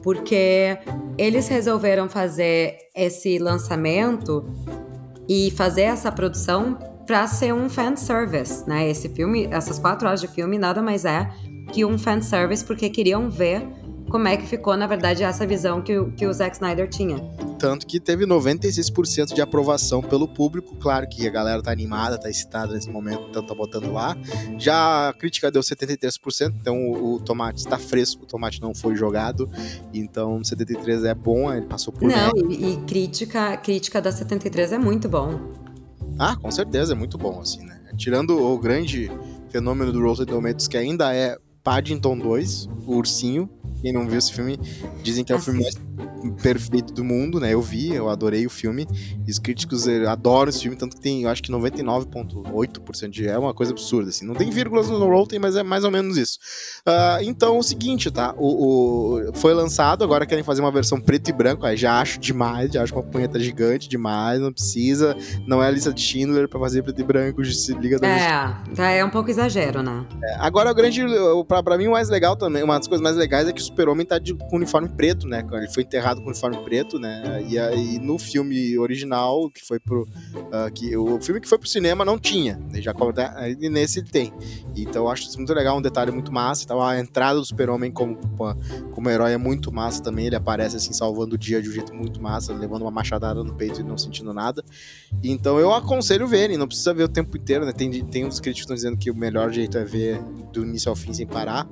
porque eles resolveram fazer esse lançamento e fazer essa produção para ser um fan service, né? Esse filme, essas quatro horas de filme nada mais é que um fan service porque queriam ver como é que ficou, na verdade, essa visão que, o, que o Zack Snyder tinha. Tanto que teve 96% de aprovação pelo público. Claro que a galera tá animada, tá excitada nesse momento, então tá botando lá. Já a crítica deu 73%, então o, o tomate está fresco, o tomate não foi jogado. Então 73 é bom, ele passou por Não, e, e, crítica, crítica da 73 é muito bom. Ah, com certeza, é muito bom, assim, né? Tirando o grande fenômeno do Rotten Tomatoes, que ainda é Paddington 2, o ursinho, quem não viu esse filme, dizem que é o filme mais perfeito do mundo, né? Eu vi, eu adorei o filme. Os críticos eh, adoram esse filme, tanto que tem, eu acho que 99,8% de é uma coisa absurda, assim. Não tem vírgulas no Rotten, mas é mais ou menos isso. Uh, então, o seguinte, tá? O, o, foi lançado, agora querem fazer uma versão preto e branco, aí já acho demais, já acho uma punheta gigante demais, não precisa. Não é a lista de Schindler pra fazer preto e branco, se liga da É, é um pouco exagero, né? É, agora, o grande, pra, pra mim, o mais legal também, uma das coisas mais legais é que o Super-Homem tá de, com uniforme preto, né? Ele foi enterrado com uniforme preto, né? E aí no filme original, que foi pro. Uh, que, o filme que foi pro cinema não tinha. Né? Já e nesse ele tem. Então eu acho isso muito legal, um detalhe muito massa. Então, a entrada do Super-Homem como, como herói é muito massa também. Ele aparece assim, salvando o dia de um jeito muito massa, levando uma machadada no peito e não sentindo nada. Então eu aconselho verem, não precisa ver o tempo inteiro, né? Tem, tem uns críticos que estão dizendo que o melhor jeito é ver do início ao fim sem parar.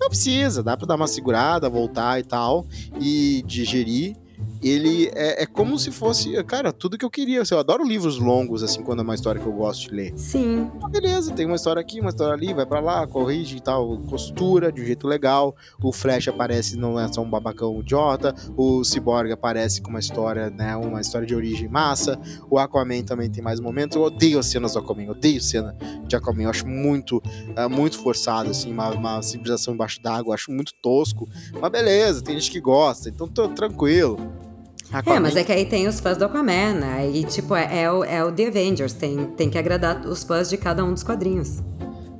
Não precisa, dá pra dar uma segurada, voltar e tal, e digerir ele é, é, como se fosse, cara, tudo que eu queria. Eu adoro livros longos, assim, quando é uma história que eu gosto de ler. Sim. Ah, beleza, tem uma história aqui, uma história ali, vai para lá, corrige e tal, costura de um jeito legal. O Flash aparece, não é só um babacão idiota. O Cyborg aparece com uma história, né, uma história de origem massa. O Aquaman também tem mais momentos. Eu odeio as cenas do Aquaman, eu odeio cena de Aquaman. Eu acho muito, é, muito forçado, assim, uma, uma civilização embaixo d'água. Acho muito tosco. Mas beleza, tem gente que gosta, então tô tranquilo. Aquaman. É, mas é que aí tem os fãs do Aquaman, né? E tipo, é, é, o, é o The Avengers, tem, tem que agradar os fãs de cada um dos quadrinhos.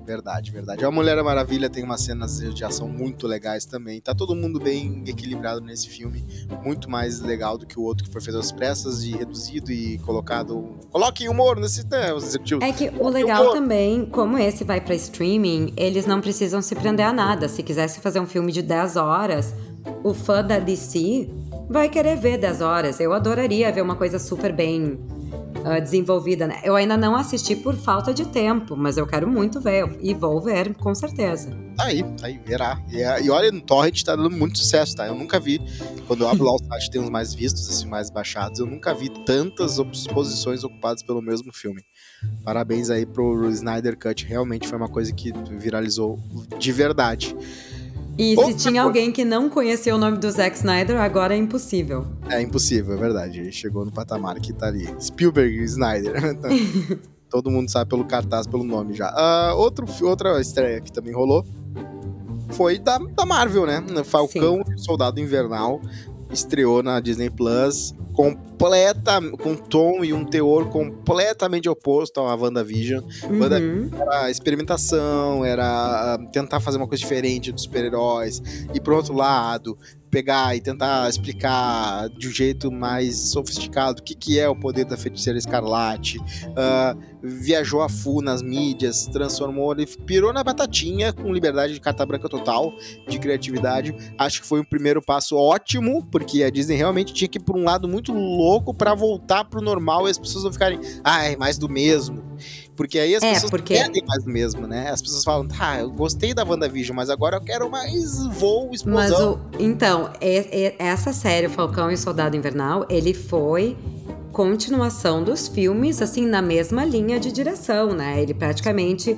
Verdade, verdade. A Mulher Maravilha tem umas cenas de ação muito legais também. Tá todo mundo bem equilibrado nesse filme. Muito mais legal do que o outro que foi feito às pressas e reduzido e colocado. Coloquem humor nesse né, os executivos. É que o legal também, como esse vai para streaming, eles não precisam se prender a nada. Se quisesse fazer um filme de 10 horas, o fã da DC vai querer ver 10 horas. Eu adoraria ver uma coisa super bem uh, desenvolvida. Né? Eu ainda não assisti por falta de tempo, mas eu quero muito ver e vou ver, com certeza. Aí, aí, verá. E, é, e olha, no Torrent tá dando muito sucesso, tá? Eu nunca vi, quando eu abro lá o site tem uns mais vistos, assim, mais baixados, eu nunca vi tantas posições ocupadas pelo mesmo filme. Parabéns aí pro Snyder Cut, realmente foi uma coisa que viralizou de verdade. E Outra se tinha alguém que não conhecia o nome do Zack Snyder, agora é impossível. É impossível, é verdade. Ele chegou no patamar que tá ali. Spielberg e Snyder. Todo mundo sabe pelo cartaz, pelo nome já. Uh, outro, outra estreia que também rolou foi da, da Marvel, né? Falcão Sim. Soldado Invernal estreou na Disney Plus completa, com um tom e um teor completamente oposto à WandaVision. Uhum. WandaVision era experimentação, era ah, tentar fazer uma coisa diferente dos super-heróis. E por outro lado, pegar e tentar explicar de um jeito mais sofisticado o que, que é o poder da feiticeira escarlate. Uh, viajou a full nas mídias, transformou, ele pirou na batatinha com liberdade de carta branca total, de criatividade. Acho que foi um primeiro passo ótimo, porque a Disney realmente tinha que ir por um lado muito louco para voltar pro normal e as pessoas não ficarem, é mais do mesmo. Porque aí as é, pessoas porque... querem mais mesmo, né? As pessoas falam, tá, eu gostei da WandaVision, mas agora eu quero mais voo, explosão. Mas o, então, é, é, essa série, Falcão e Soldado Invernal, ele foi continuação dos filmes, assim, na mesma linha de direção, né? Ele praticamente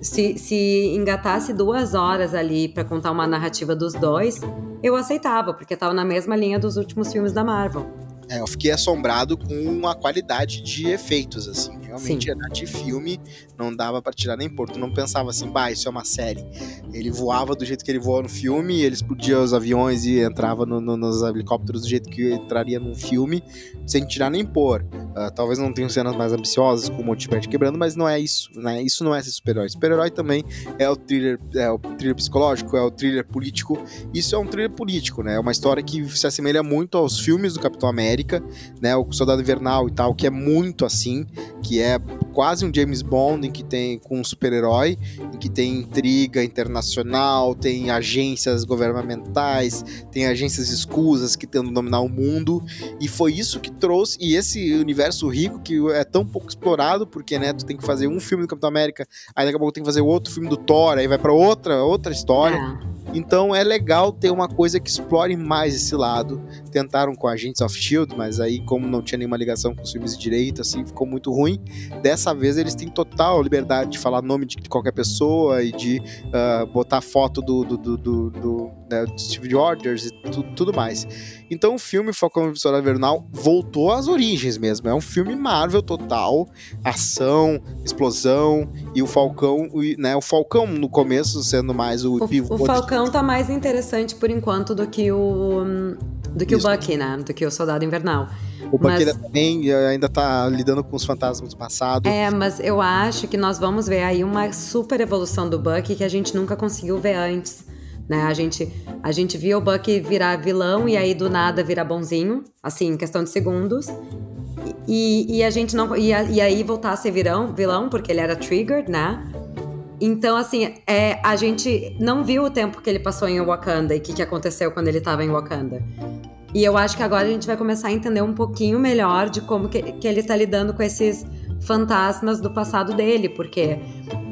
se, se engatasse duas horas ali para contar uma narrativa dos dois, eu aceitava, porque tava na mesma linha dos últimos filmes da Marvel. É, eu fiquei assombrado com a qualidade de efeitos, assim. Realmente Sim. era de filme, não dava para tirar nem por. Tu não pensava assim, bah, isso é uma série. Ele voava do jeito que ele voa no filme, ele explodia os aviões e entrava no, no, nos helicópteros do jeito que entraria num filme, sem tirar nem pôr. Uh, talvez não tenham cenas mais ambiciosas, como o Multiverse quebrando, mas não é isso, né? Isso não é ser super-herói. Super-herói também é o thriller, é o thriller psicológico, é o thriller político. Isso é um thriller político, né? É uma história que se assemelha muito aos filmes do Capitão América, né? O Soldado Invernal e tal, que é muito assim, que é quase um James Bond em que tem com um super-herói, em que tem intriga internacional, tem agências governamentais, tem agências escusas que tentam dominar o mundo, e foi isso que trouxe e esse universo rico que é tão pouco explorado, porque né, tu tem que fazer um filme do Capitão América, aí daqui a pouco tem que fazer outro filme do Thor, aí vai para outra outra história. É. Então é legal ter uma coisa que explore mais esse lado. Tentaram com Agents of Shield, mas aí, como não tinha nenhuma ligação com os filmes de direito, assim, ficou muito ruim. Dessa vez eles têm total liberdade de falar nome de qualquer pessoa e de uh, botar foto do, do, do, do, do, né, Steve Rogers e tu, tudo mais. Então o filme Falcão e Soldado Invernal voltou às origens mesmo. É um filme Marvel total, ação, explosão e o Falcão, né, o Falcão no começo sendo mais o, o. O Falcão tá mais interessante por enquanto do que o do que Isso. o Bucky, né? Do que o Soldado Invernal. O Bucky mas... também ainda tá lidando com os fantasmas do passado. É, mas eu acho que nós vamos ver aí uma super evolução do Bucky que a gente nunca conseguiu ver antes. Né? A gente, a gente viu o Bucky virar vilão e aí do nada virar bonzinho, assim, em questão de segundos. E, e a gente não. E, e aí voltar a ser vilão, vilão, porque ele era triggered, né? Então, assim, é, a gente não viu o tempo que ele passou em Wakanda e o que, que aconteceu quando ele estava em Wakanda. E eu acho que agora a gente vai começar a entender um pouquinho melhor de como que, que ele está lidando com esses fantasmas do passado dele, porque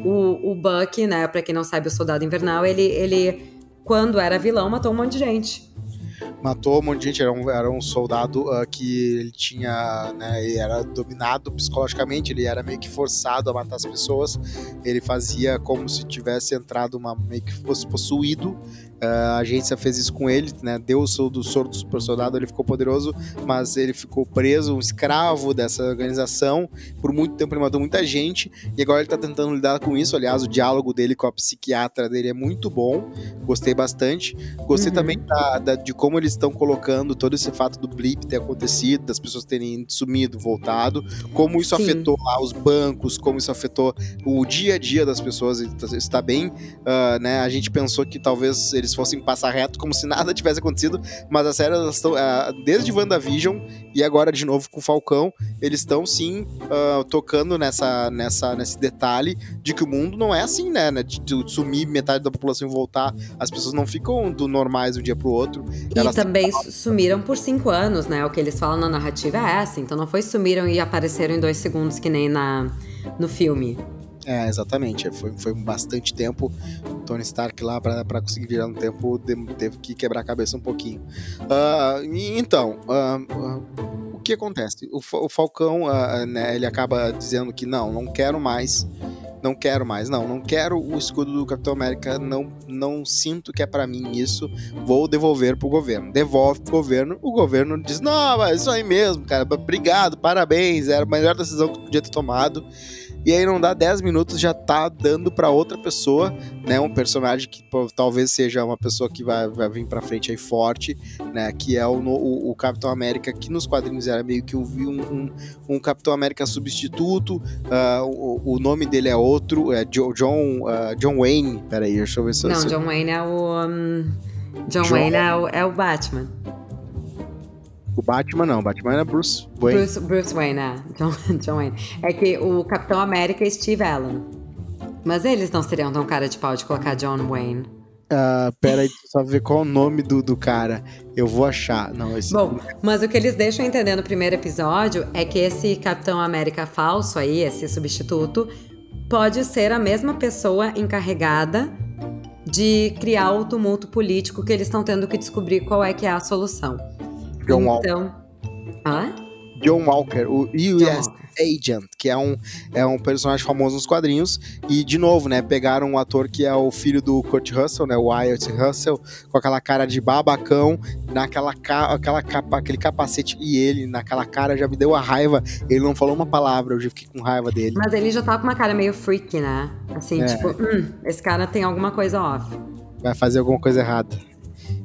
o, o Buck, né, pra quem não sabe, o Soldado Invernal, ele, ele quando era vilão, matou um monte de gente. Matou um monte de gente, era um, era um soldado uh, que ele tinha, né, ele era dominado psicologicamente, ele era meio que forçado a matar as pessoas, ele fazia como se tivesse entrado uma, meio que fosse possuído, Uh, a agência fez isso com ele, né? Deu o soro do soro do super soldado, ele ficou poderoso, mas ele ficou preso, um escravo dessa organização. Por muito tempo ele matou muita gente e agora ele tá tentando lidar com isso. Aliás, o diálogo dele com a psiquiatra dele é muito bom, gostei bastante. Gostei uhum. também da, da, de como eles estão colocando todo esse fato do blip ter acontecido, das pessoas terem sumido, voltado, como isso Sim. afetou lá os bancos, como isso afetou o dia a dia das pessoas. Está bem, uh, né? A gente pensou que talvez eles fossem passar reto como se nada tivesse acontecido, mas a série elas estão uh, desde WandaVision e agora de novo com o Falcão, eles estão sim uh, tocando nessa, nessa, nesse detalhe de que o mundo não é assim, né, né? De, de sumir metade da população e voltar, as pessoas não ficam do normais um dia pro outro. E também sumiram por cinco anos, né? O que eles falam na narrativa é essa, então não foi sumiram e apareceram em dois segundos que nem na, no filme. É, exatamente. Foi, foi bastante tempo. Tony Stark lá, para conseguir virar no tempo, teve que quebrar a cabeça um pouquinho. Uh, então, uh, uh, o que acontece? O, o Falcão, né, ele acaba dizendo que não, não quero mais não quero mais. Não, não quero o escudo do Capitão América, não, não sinto que é para mim isso, vou devolver pro governo. Devolve pro governo, o governo diz: não, é isso aí mesmo, cara, obrigado, parabéns, era a melhor decisão que podia ter tomado e aí não dá 10 minutos já tá dando para outra pessoa, né, um personagem que pô, talvez seja uma pessoa que vai, vai vir para frente aí forte, né, que é o, o, o, Capitão América que nos quadrinhos era meio que um, um, um Capitão América substituto, uh, o, o, nome dele é outro, é John uh, John Wayne, peraí, deixa eu ver se Não, John Wayne é o um, John, John Wayne é o, é o Batman. O Batman não, o Batman é Bruce Wayne. Bruce, Bruce Wayne, é. John, John Wayne. É que o Capitão América é Steve Allen. Mas eles não seriam tão cara de pau de colocar John Wayne. Uh, pera aí, só ver qual é o nome do, do cara. Eu vou achar. Não, esse... Bom, mas o que eles deixam entender no primeiro episódio é que esse Capitão América falso aí, esse substituto, pode ser a mesma pessoa encarregada de criar o tumulto político que eles estão tendo que descobrir qual é que é a solução. John Walker. Então. Hã? John Walker, o US Agent, que é um, é um personagem famoso nos quadrinhos. E, de novo, né, pegaram um ator que é o filho do Kurt Russell, né, o Wyatt Russell, com aquela cara de babacão, naquela aquela capa, aquele capacete, e ele, naquela cara, já me deu a raiva. Ele não falou uma palavra, eu já fiquei com raiva dele. Mas ele já tava com uma cara meio freak, né? Assim, é. tipo, hum, esse cara tem alguma coisa off. Vai fazer alguma coisa errada.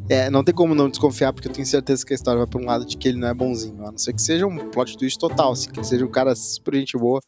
É, não tem como não desconfiar, porque eu tenho certeza que a história vai pra um lado de que ele não é bonzinho. A não ser que seja um plot twist total, assim, que ele seja um cara super gente boa.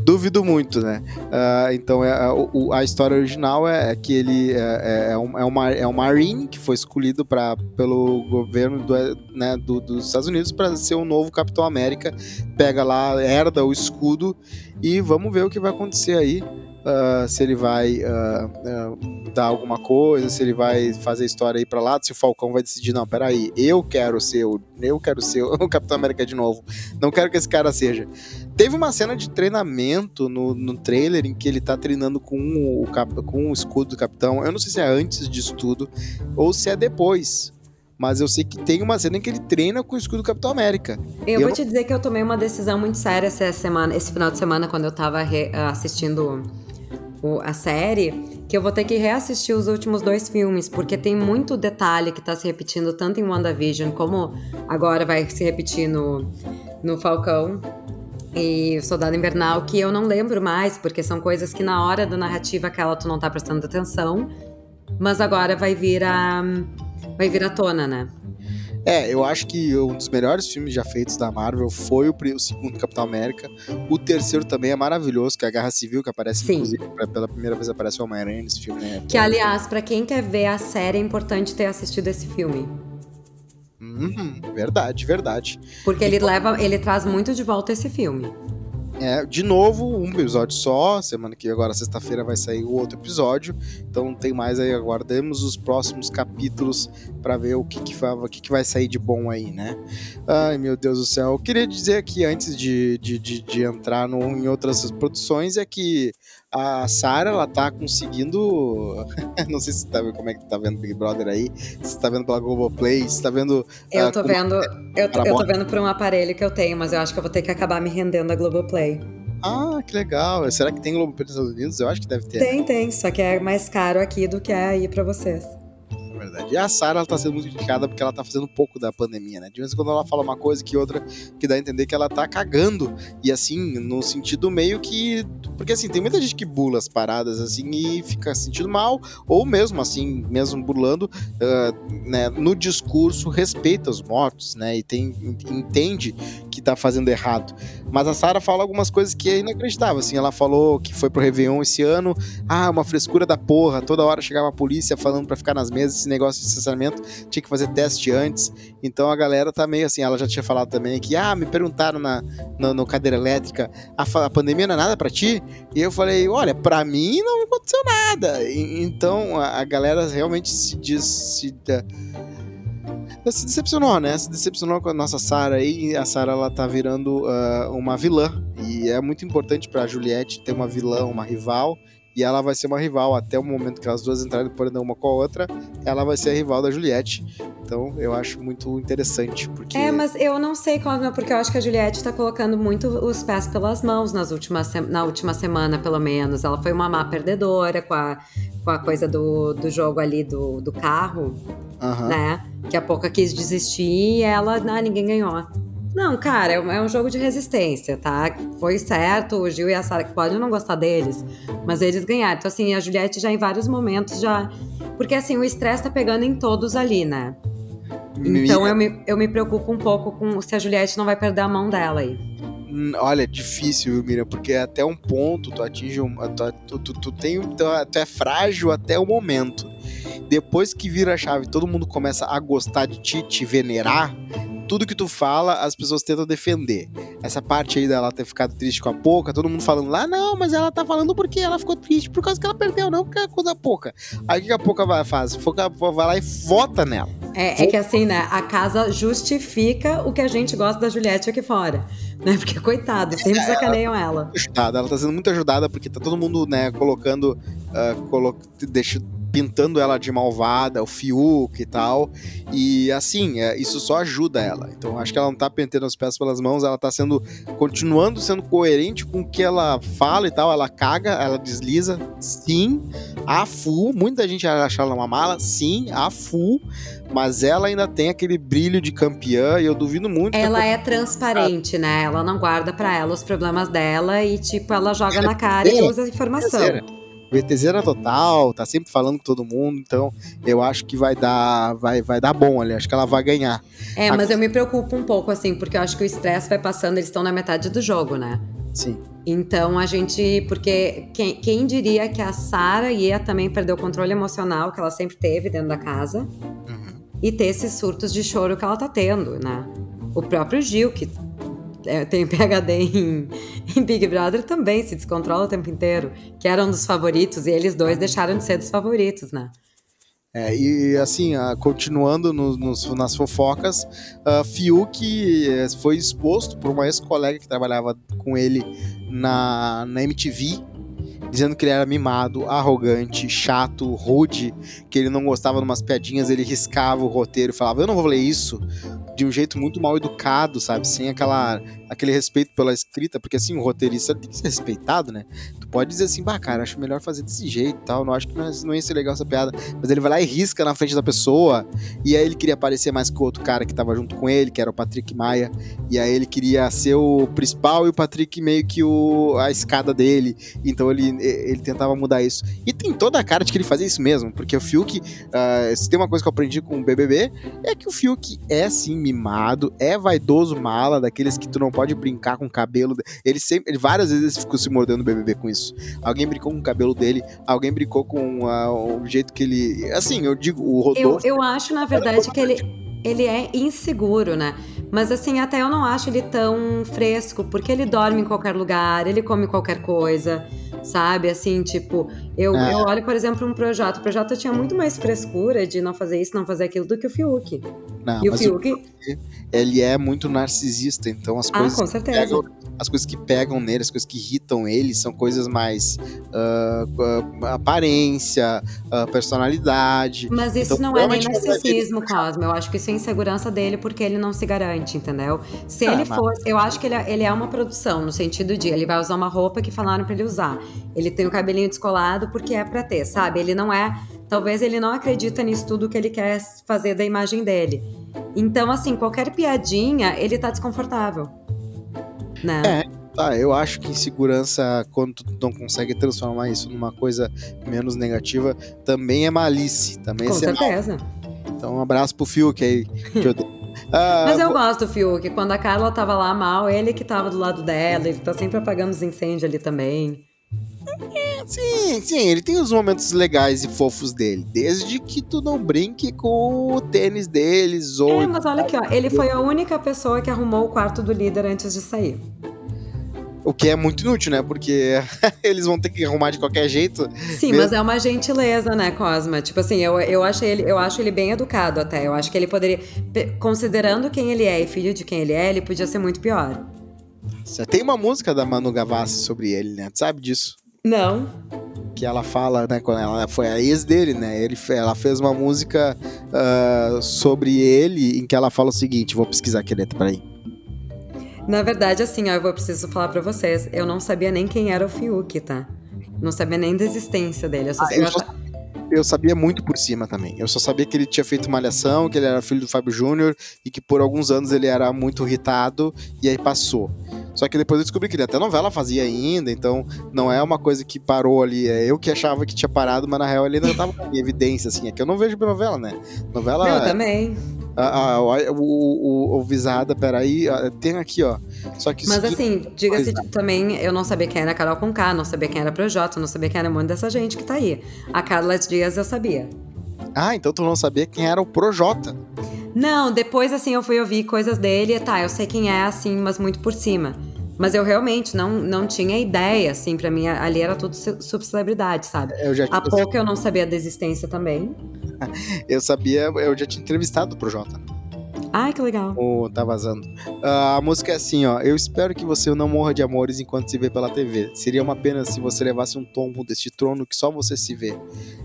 Duvido muito, né? Uh, então, é, a, é, a, história original é, é que ele é, é, é, um, é, uma, é um Marine que foi escolhido pra, pelo governo do, né, do, dos Estados Unidos para ser o novo Capitão América. Pega lá, herda o escudo e vamos ver o que vai acontecer aí uh, se ele vai uh, uh, dar alguma coisa, se ele vai fazer a história aí para lá, se o Falcão vai decidir, não, peraí, eu quero ser o, eu quero ser o Capitão América de novo, não quero que esse cara seja. Teve uma cena de treinamento no, no trailer em que ele tá treinando com o, com o escudo do Capitão, eu não sei se é antes disso tudo ou se é depois, mas eu sei que tem uma cena em que ele treina com o escudo do Capitão América. Eu, eu vou não... te dizer que eu tomei uma decisão muito séria essa semana, esse final de semana, quando eu tava assistindo o, a série, que eu vou ter que reassistir os últimos dois filmes, porque tem muito detalhe que tá se repetindo tanto em WandaVision como agora vai se repetir no, no Falcão e o Soldado Invernal, que eu não lembro mais, porque são coisas que na hora da narrativa aquela tu não tá prestando atenção, mas agora vai vir a vai vir à tona, né? É, eu acho que um dos melhores filmes já feitos da Marvel foi o, o, segundo Capitão América. O terceiro também é maravilhoso, que é a Guerra Civil, que aparece, Sim. inclusive, pela primeira vez aparece o Homem-Aranha nesse filme, né? Que, aliás, para quem quer ver a série, é importante ter assistido esse filme. Uhum, verdade, verdade. Porque ele leva, ele traz muito de volta esse filme. É, de novo, um episódio só. Semana que agora, sexta-feira, vai sair o outro episódio. Então tem mais aí. Aguardemos os próximos capítulos para ver o que, que, vai, o que, que vai sair de bom aí, né? Ai, meu Deus do céu. Eu queria dizer aqui, antes de, de, de, de entrar no, em outras produções, é que a Sarah, ela tá conseguindo. não sei se você tá vendo como é que tá vendo Big Brother aí. Se você tá vendo pela Globoplay, se tá vendo. Eu uh, tô vendo. Eu, tô, eu tô vendo por um aparelho que eu tenho, mas eu acho que eu vou ter que acabar me rendendo a Globoplay. Ah, que legal. Será que tem Globoplay nos Estados Unidos? Eu acho que deve ter. Tem, tem. Só que é mais caro aqui do que é aí pra vocês verdade. E a Sarah, ela tá sendo muito criticada porque ela tá fazendo pouco da pandemia, né? De vez em quando ela fala uma coisa que outra que dá a entender que ela tá cagando. E assim, no sentido meio que. Porque assim, tem muita gente que bula as paradas assim e fica sentindo mal, ou mesmo assim, mesmo burlando, uh, né, no discurso respeita os mortos, né? E tem, entende que tá fazendo errado. Mas a Sarah fala algumas coisas que é inacreditável. Assim, ela falou que foi pro Réveillon esse ano. Ah, uma frescura da porra. Toda hora chegava a polícia falando para ficar nas mesas negócio de estacionamento, tinha que fazer teste antes. Então a galera tá meio assim, ela já tinha falado também que, ah, me perguntaram na, no, no cadeira elétrica, a, a, pandemia não é nada para ti? E eu falei, olha, para mim não aconteceu nada. E, então a, a, galera realmente se diz. Se, se decepcionou, né? Se decepcionou com a nossa Sarah aí. A Sarah ela tá virando uh, uma vilã. E é muito importante pra Juliette ter uma vilã, uma rival e ela vai ser uma rival até o momento que as duas entrarem no paredão uma com a outra, ela vai ser a rival da Juliette. Então eu acho muito interessante. Porque... É, mas eu não sei, Cosma, porque eu acho que a Juliette tá colocando muito os pés pelas mãos nas últimas, na última semana, pelo menos. Ela foi uma má perdedora com a, com a coisa do, do jogo ali do, do carro, Aham. né? Que a pouca quis desistir e ela, ah, ninguém ganhou. Não, cara, é um- é um jogo de resistência, tá? Foi certo, o Gil e a Sara que podem não gostar deles, mas eles ganharam. Então, assim, a Juliette já em vários momentos já. Porque, assim, o estresse tá pegando em todos ali, né? Então eu me, eu me preocupo um pouco com se a Juliette não vai perder a mão dela aí. Hum, Olha, é difícil, viu, Miriam? Porque até um ponto tu atinge um. Tu, tu, tu, tu tem, tu, tu é frágil até o momento. Depois que vira a chave todo mundo começa a gostar de ti, te venerar, tudo que tu fala, as pessoas tentam defender. Essa parte aí dela ter ficado triste com a Poca, todo mundo falando lá, não, mas ela tá falando porque ela ficou triste, por causa que ela perdeu, não porque é coisa pouca. Aí o que a Poca vai, faz? Foca vai lá e vota nela. É, é que assim, né? A casa justifica o que a gente gosta da Juliette aqui fora. Né? Porque, coitado, sempre sacaneiam ela. ajudada, ela tá sendo muito ajudada porque tá todo mundo, né, colocando, ah, colo deixa, pintando ela de malvada, o Fiuk e tal. E assim, é, isso só ajuda ela. Então acho que ela não tá pentando os pés pelas mãos, ela tá sendo continuando sendo coerente com o que ela fala e tal. Ela caga, ela desliza, sim, a full. Muita gente acha ela uma mala, sim, a full. Mas ela ainda tem aquele brilho de campeã e eu duvido muito. que Ela é transparente, né? Ela não guarda pra ela os problemas dela e, tipo, ela joga na cara e usa a informação. VTZera total, tá sempre falando com todo mundo, então eu acho que vai dar, vai, vai dar bom ali, acho que ela vai ganhar. É, mas eu me preocupo um pouco, assim, porque eu acho que o estresse vai passando, eles estão na metade do jogo, né? Sim. Então a gente. Porque quem, quem diria que a Sara ia também perder o controle emocional que ela sempre teve dentro da casa Uhum. e ter esses surtos de choro que ela tá tendo, né? O próprio Gil, que é, tem PHD em, em Big Brother, também se descontrola o tempo inteiro, que era um dos favoritos, e eles dois deixaram de ser dos favoritos, né? É, e assim, ah, continuando no- nos- nas fofocas, ah, Fiuk eh, foi exposto por uma ex-colega que trabalhava com ele na, na MTV, dizendo que ele era mimado, arrogante, chato, rude, que ele não gostava de umas piadinhas, ele riscava o roteiro falava: Eu não vou ler isso. De um jeito muito mal educado, sabe? Sem aquela, aquele respeito pela escrita, porque assim, o roteirista tem que ser respeitado, né? Pode dizer assim, bah, cara, acho melhor fazer desse jeito e tal, não acho que não, é- não ia ser legal essa piada. Mas ele vai lá e risca na frente da pessoa, e aí ele queria aparecer mais que o outro cara que tava junto com ele, que era o Patrick Maia, e aí ele queria ser o principal e o Patrick meio que o, a escada dele, então ele, ele tentava mudar isso. E tem toda a cara de que ele fazia isso mesmo, porque o Fiuk, ah, se tem uma coisa que eu aprendi com o BBB, é que o Fiuk é sim mimado, é vaidoso mala, daqueles que tu não pode brincar com o cabelo. Ele sempre, ele, várias vezes ficou se mordendo no BBB com isso. Alguém brincou com o cabelo dele, alguém brincou com ah, o jeito que ele. Assim, eu digo, o Eu, Rodolfo. eu acho, na verdade, que ele, ele é inseguro, né? Mas assim, até eu não acho ele tão fresco, porque ele dorme em qualquer lugar, ele come qualquer coisa, sabe? Assim, tipo, eu, É. eu olho, por exemplo, um projeto. O projeto tinha muito mais frescura de não fazer isso, não fazer aquilo do que o Fiuk. Não, e o Fiuk, ele é muito narcisista, então as ah, coisas. com que certeza. pegam- as coisas que pegam nele, as coisas que irritam ele, são coisas mais ah, aparência, ah, personalidade. Mas isso Então, não é nem narcisismo, Cosmo. Eu acho que isso é insegurança dele porque ele não se garante, entendeu? Se Ah, ele mas- fosse. Eu acho que ele é, ele é uma produção, no sentido de ele vai usar uma roupa que falaram pra ele usar. Ele tem o cabelinho descolado porque é pra ter, sabe? Ele não é. Talvez ele não acredita nisso tudo que ele quer fazer da imagem dele. Então, assim, qualquer piadinha, ele tá desconfortável. Né? É, Tá, eu acho que insegurança, quando tu não consegue transformar isso numa coisa menos negativa, também é malícia. Também Com é ser mal. certeza. Então, um abraço pro Fiuk aí. que eu dei. Ah, Mas eu vou- gosto do Fiuk. Quando a Carla tava lá mal, ele que tava do lado dela, ele tá sempre apagando os incêndios ali também. Sim, sim, ele tem os momentos legais e fofos dele. Desde que tu não brinque com o tênis deles ou. É, mas olha aqui, ó. Ele foi a única pessoa que arrumou o quarto do líder antes de sair. O que é muito inútil, né? Porque eles vão ter que arrumar de qualquer jeito. Sim, Mesmo- mas é uma gentileza, né, Cosma? Tipo assim, eu, eu, acho ele, eu acho ele bem educado até. Eu acho que ele poderia. Considerando quem ele é e filho de quem ele é, ele podia ser muito pior. Tem uma música da Manu Gavassi sobre ele, né? Tu sabe disso? Não. que ela fala, né, quando ela foi a ex dele, né? Ele, ela fez uma música uh, sobre ele em que ela fala o seguinte, vou pesquisar aqui dentro, peraí. Na verdade, assim, ó, eu vou preciso falar para vocês, eu não sabia nem quem era o Fiuk, tá? Não sabia nem da existência dele. Eu, só, ah, eu, só, eu sabia muito por cima também. Eu só sabia que ele tinha feito malhação, que ele era filho do Fábio Júnior e que por alguns anos ele era muito irritado e aí passou. Só que depois eu descobri que ele até novela fazia ainda, então não é uma coisa que parou ali. É eu que achava que tinha parado, mas na real ele ainda tava em evidência, assim. É que eu não vejo novela, né? Novela. Eu também. Ah, o, o, o, Visada, peraí, tem aqui, ó. Só que Mas assim, diga-se também, eu não sabia quem era a Carol Conká, não sabia quem era Projota, não sabia quem era muito dessa gente que tá aí. A Carla Dias eu sabia. Ah, então tu não sabia quem era o Projota. Não, depois assim eu fui ouvir coisas dele, tá, eu sei quem é assim, mas muito por cima. Mas eu realmente não, não tinha ideia, assim, para mim ali era tudo subcelebridade, sabe? Eu já Há pouco eu não sabia da existência também. eu sabia, eu já tinha entrevistado pro Jota. Ai, que legal. Oh, tá vazando. Uh, a música é assim, ó. Eu espero que você não morra de amores enquanto se vê pela TV. Seria uma pena se você levasse um tombo deste trono que só você se vê.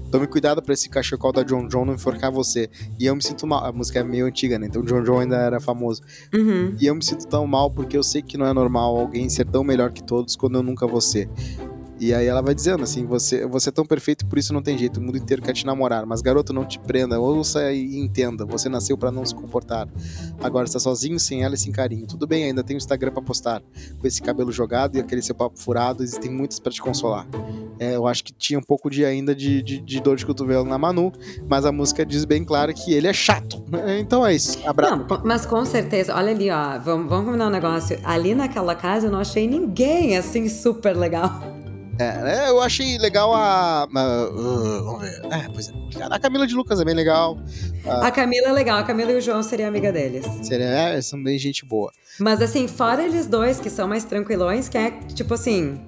Tome cuidado para esse cachecol da John John não enforcar você. E eu me sinto mal. A música é meio antiga, né? Então John John ainda era famoso. Uhum. E eu me sinto tão mal porque eu sei que não é normal alguém ser tão melhor que todos quando eu nunca vou ser. E aí ela vai dizendo assim: você, você é tão perfeito, por isso não tem jeito. O mundo inteiro quer te namorar. Mas garoto, não te prenda. Ouça e entenda. Você nasceu para não se comportar. Agora está sozinho, sem ela e sem carinho. Tudo bem, ainda tem o Instagram para postar. Com esse cabelo jogado e aquele seu papo furado, existem muitas para te consolar. É, eu acho que tinha um pouco de ainda de, de, de, dor de cotovelo na Manu, mas a música diz bem claro que ele é chato. Então é isso. Abraço. Mas com certeza, olha ali, ó. Vamos, vamos combinar um negócio. Ali naquela casa eu não achei ninguém assim super legal. É, né, eu achei legal a. a uh, vamos ver. É, pois é. A Camila de Lucas é bem legal. A, a Camila é legal, a Camila e o João seriam amiga deles. Seria, é, são bem gente boa. Mas assim, fora eles dois, que são mais tranquilões, que é tipo assim.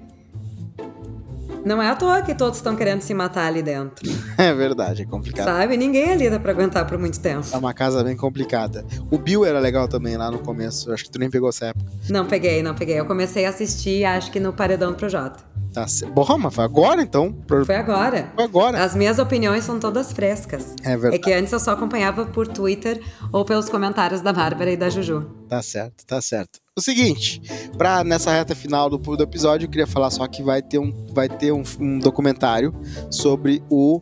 Não é à toa que todos estão querendo se matar ali dentro. É verdade, é complicado. Sabe? Ninguém ali dá pra aguentar por muito tempo. É uma casa bem complicada. O Bill era legal também lá no começo. Acho que tu nem pegou essa época. Não peguei, não peguei. Eu comecei a assistir, acho que no Paredão do Projota. Tá Bom, mas foi agora então? Foi agora. Foi agora. As minhas opiniões são todas frescas. É verdade. É que antes eu só acompanhava por Twitter ou pelos comentários da Bárbara e da Juju. Tá certo, tá certo. O seguinte, pra nessa reta final do, do episódio, eu queria falar só que vai ter um, vai ter um, um documentário sobre o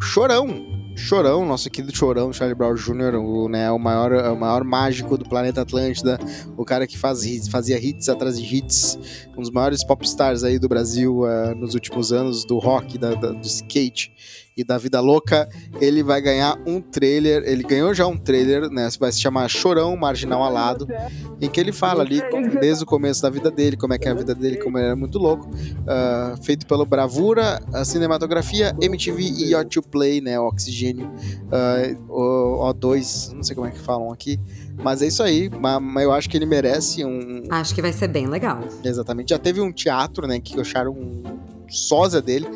Chorão, Chorão, nosso querido Chorão, Charlie Brown Jr., o, né, o, maior, o maior mágico do planeta Atlântida, o cara que faz, fazia hits atrás de hits, um dos maiores popstars aí do Brasil uh, nos últimos anos, do rock, da, da, do skate e da Vida Louca, ele vai ganhar um trailer, ele ganhou já um trailer, né, vai se chamar Chorão Marginal Alado, em que ele fala ali desde o começo da vida dele, como é que é a vida dele, como ele era muito louco, uh, feito pelo Bravura, a Cinematografia, MTV e O2 Play, né, Oxigênio, uh, o O2, não sei como é que falam aqui, mas é isso aí, mas eu acho que ele merece um... Acho que vai ser bem legal. Exatamente, já teve um teatro, né, que acharam um sósia dele,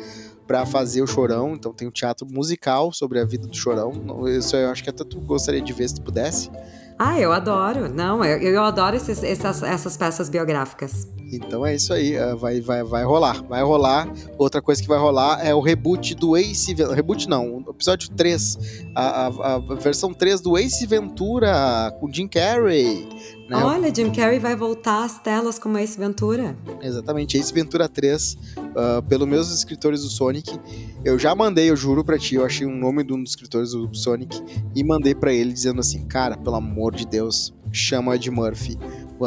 para fazer o Chorão. Então tem um teatro musical sobre a vida do Chorão. Isso eu acho que até tu gostaria de ver se tu pudesse. Ah, eu adoro. Não, eu, eu adoro esses, essas, essas peças biográficas. Então é isso aí, é, vai, vai, vai rolar, vai rolar. Outra coisa que vai rolar é o reboot do Ace Ventura. Reboot não, episódio 3. A, a, a, versão 3 do Ace Ventura com Jim Carrey. Né? Olha, Jim Carrey vai voltar às telas como Ace Ventura. Exatamente, Ace Ventura 3, uh, ah, pelos meus escritores do Sonic. Eu já mandei, eu juro pra ti, eu achei um nome de um dos escritores do Sonic e mandei para ele dizendo assim: Cara, pelo amor de Deus, chama Ed Murphy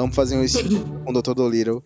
Vamos fazer um estilo com o Dr. Dolittle.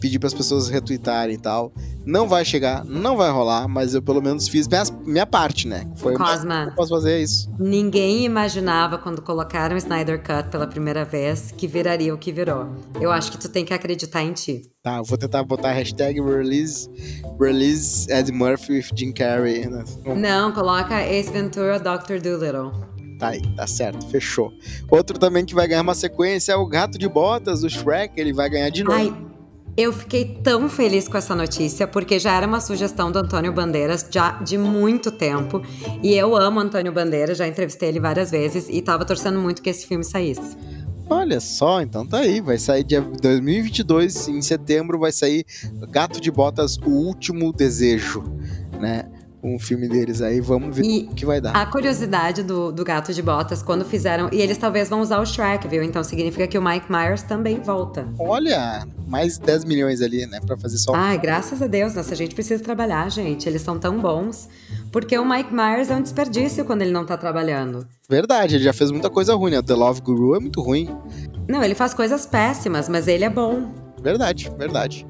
Pedir para as pessoas retweetarem e tal. Não vai chegar, não vai rolar, mas eu pelo menos fiz minha, minha parte, né? Foi Cosma, eu posso fazer isso. Ninguém imaginava quando colocaram o Snyder Cut pela primeira vez que viraria o que virou. Eu acho que tu tem que acreditar em ti. Tá, eu vou tentar botar a hashtag release, release Ed Murphy with Jim Carrey. Né? Não, coloca Ace Ventura Dr. Dolittle. Tá aí, tá certo, fechou. Outro também que vai ganhar uma sequência é o Gato de Botas do Shrek, ele vai ganhar de novo. Ai. Eu fiquei tão feliz com essa notícia, porque já era uma sugestão do Antônio Bandeiras já de muito tempo. E eu amo Antônio Bandeiras, já entrevistei ele várias vezes e tava torcendo muito que esse filme saísse. Olha só, então tá aí, vai sair dia 2022, em setembro vai sair Gato de Botas, o último desejo né? Um filme deles aí, vamos ver E o que vai dar. A curiosidade do, do Gato de Botas, quando fizeram. E eles talvez vão usar o Shrek, viu? Então significa que o Mike Myers também volta. Olha, mais 10 milhões ali, né, pra fazer só. Ai, graças a Deus, nossa gente precisa trabalhar, gente. Eles são tão bons. Porque o Mike Myers é um desperdício quando ele não tá trabalhando. Verdade, ele já fez muita coisa ruim, né? O The Love Guru é muito ruim. Não, ele faz coisas péssimas, mas ele é bom. Verdade, verdade.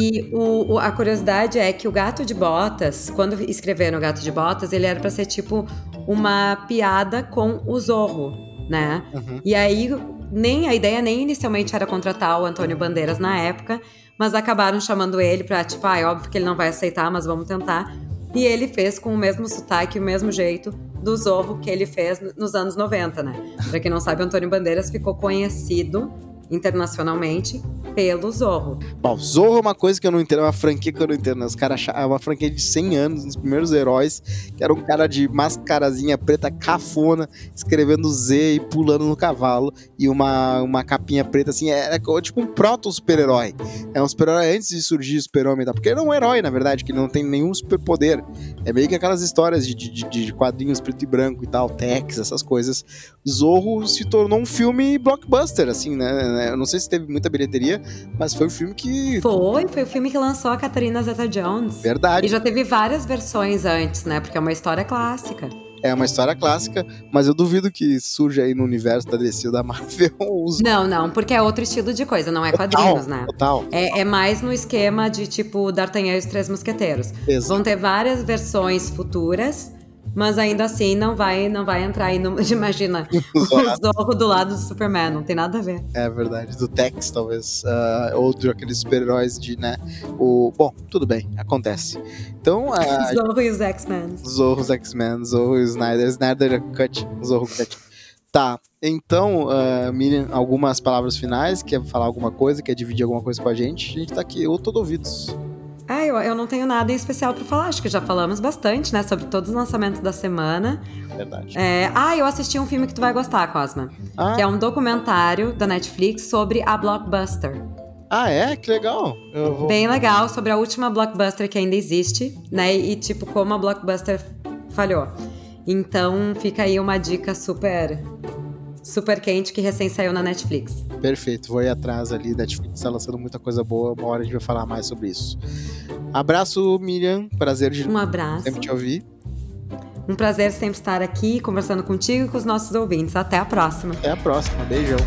E o, o- a curiosidade é que o Gato de Botas, quando escreveram o Gato de Botas, ele era pra ser tipo uma piada com o Zorro, né? Uhum. E aí, nem a ideia nem inicialmente era contratar o Antônio Bandeiras na época, mas acabaram chamando ele pra, tipo, ah, é óbvio que ele não vai aceitar, mas vamos tentar. E ele fez com o mesmo sotaque, o mesmo jeito do Zorro que ele fez nos anos 90, né? Pra quem não sabe, o Antônio Bandeiras ficou conhecido internacionalmente pelo Zorro. Bom, Zorro é uma coisa que eu não entendo, é uma franquia que eu não entendo. né? Os caras é uma franquia de 100 anos, os primeiros heróis, que era um cara de mascarazinha preta cafona, escrevendo Z e pulando no cavalo, e uma, uma capinha preta assim, era tipo um proto-super-herói. É um super-herói antes de surgir o super-homem, tá? porque ele é um herói, na verdade, que não tem nenhum superpoder. É meio que aquelas histórias de, de- de quadrinhos preto e branco e tal, Tex, essas coisas. Zorro se tornou um filme blockbuster, assim, né? Eu não sei se teve muita bilheteria, mas foi um filme que. Foi, foi o filme que lançou a Catherine Zeta-Jones. Verdade. E já teve várias versões antes, né? Porque é uma história clássica. É uma história clássica, mas eu duvido que surja aí no universo da DC ou da Marvel os Não, não, porque é outro estilo de coisa, não é quadrinhos, né? Total. É, é mais no esquema de tipo D'Artagnan e os Três Mosqueteiros. Exato. Vão ter várias versões futuras, mas ainda assim não vai, não vai entrar aí no. Imagina, o Zorro do lado do Superman, não tem nada a ver. É verdade. Do Tex, talvez. ah, ou de aqueles super-heróis de, né? O... Bom, tudo bem, acontece. Então, a Zorro e os X-Men. Zorro, os X-Men, Zorro e o Snyder, Snyder Cut, Zorro Cut. Tá, então, ah, Miriam, algumas palavras finais? Quer falar alguma coisa? Quer dividir alguma coisa com a gente? A gente tá aqui, eu tô de ouvidos. Ah, eu, eu não tenho nada em especial pra falar. Acho que já falamos bastante, né? Sobre todos os lançamentos da semana. Verdade. É, Ah, eu assisti um filme que tu vai gostar, Cosma. Ah, Que é um documentário da Netflix sobre a Blockbuster. ah, é? Que legal. Vou... Bem legal, sobre a última Blockbuster que ainda existe, né? E, tipo, como a Blockbuster falhou. Então, fica aí uma dica super... Super quente que recém saiu na Netflix. Perfeito, vou ir atrás ali. Netflix tá lançando muita coisa boa. Uma hora a gente vai falar mais sobre isso. Abraço, Miriam. Prazer de Um abraço. sempre te ouvir. Um prazer sempre estar aqui conversando contigo e com os nossos ouvintes. Até a próxima. Até a próxima. Beijão.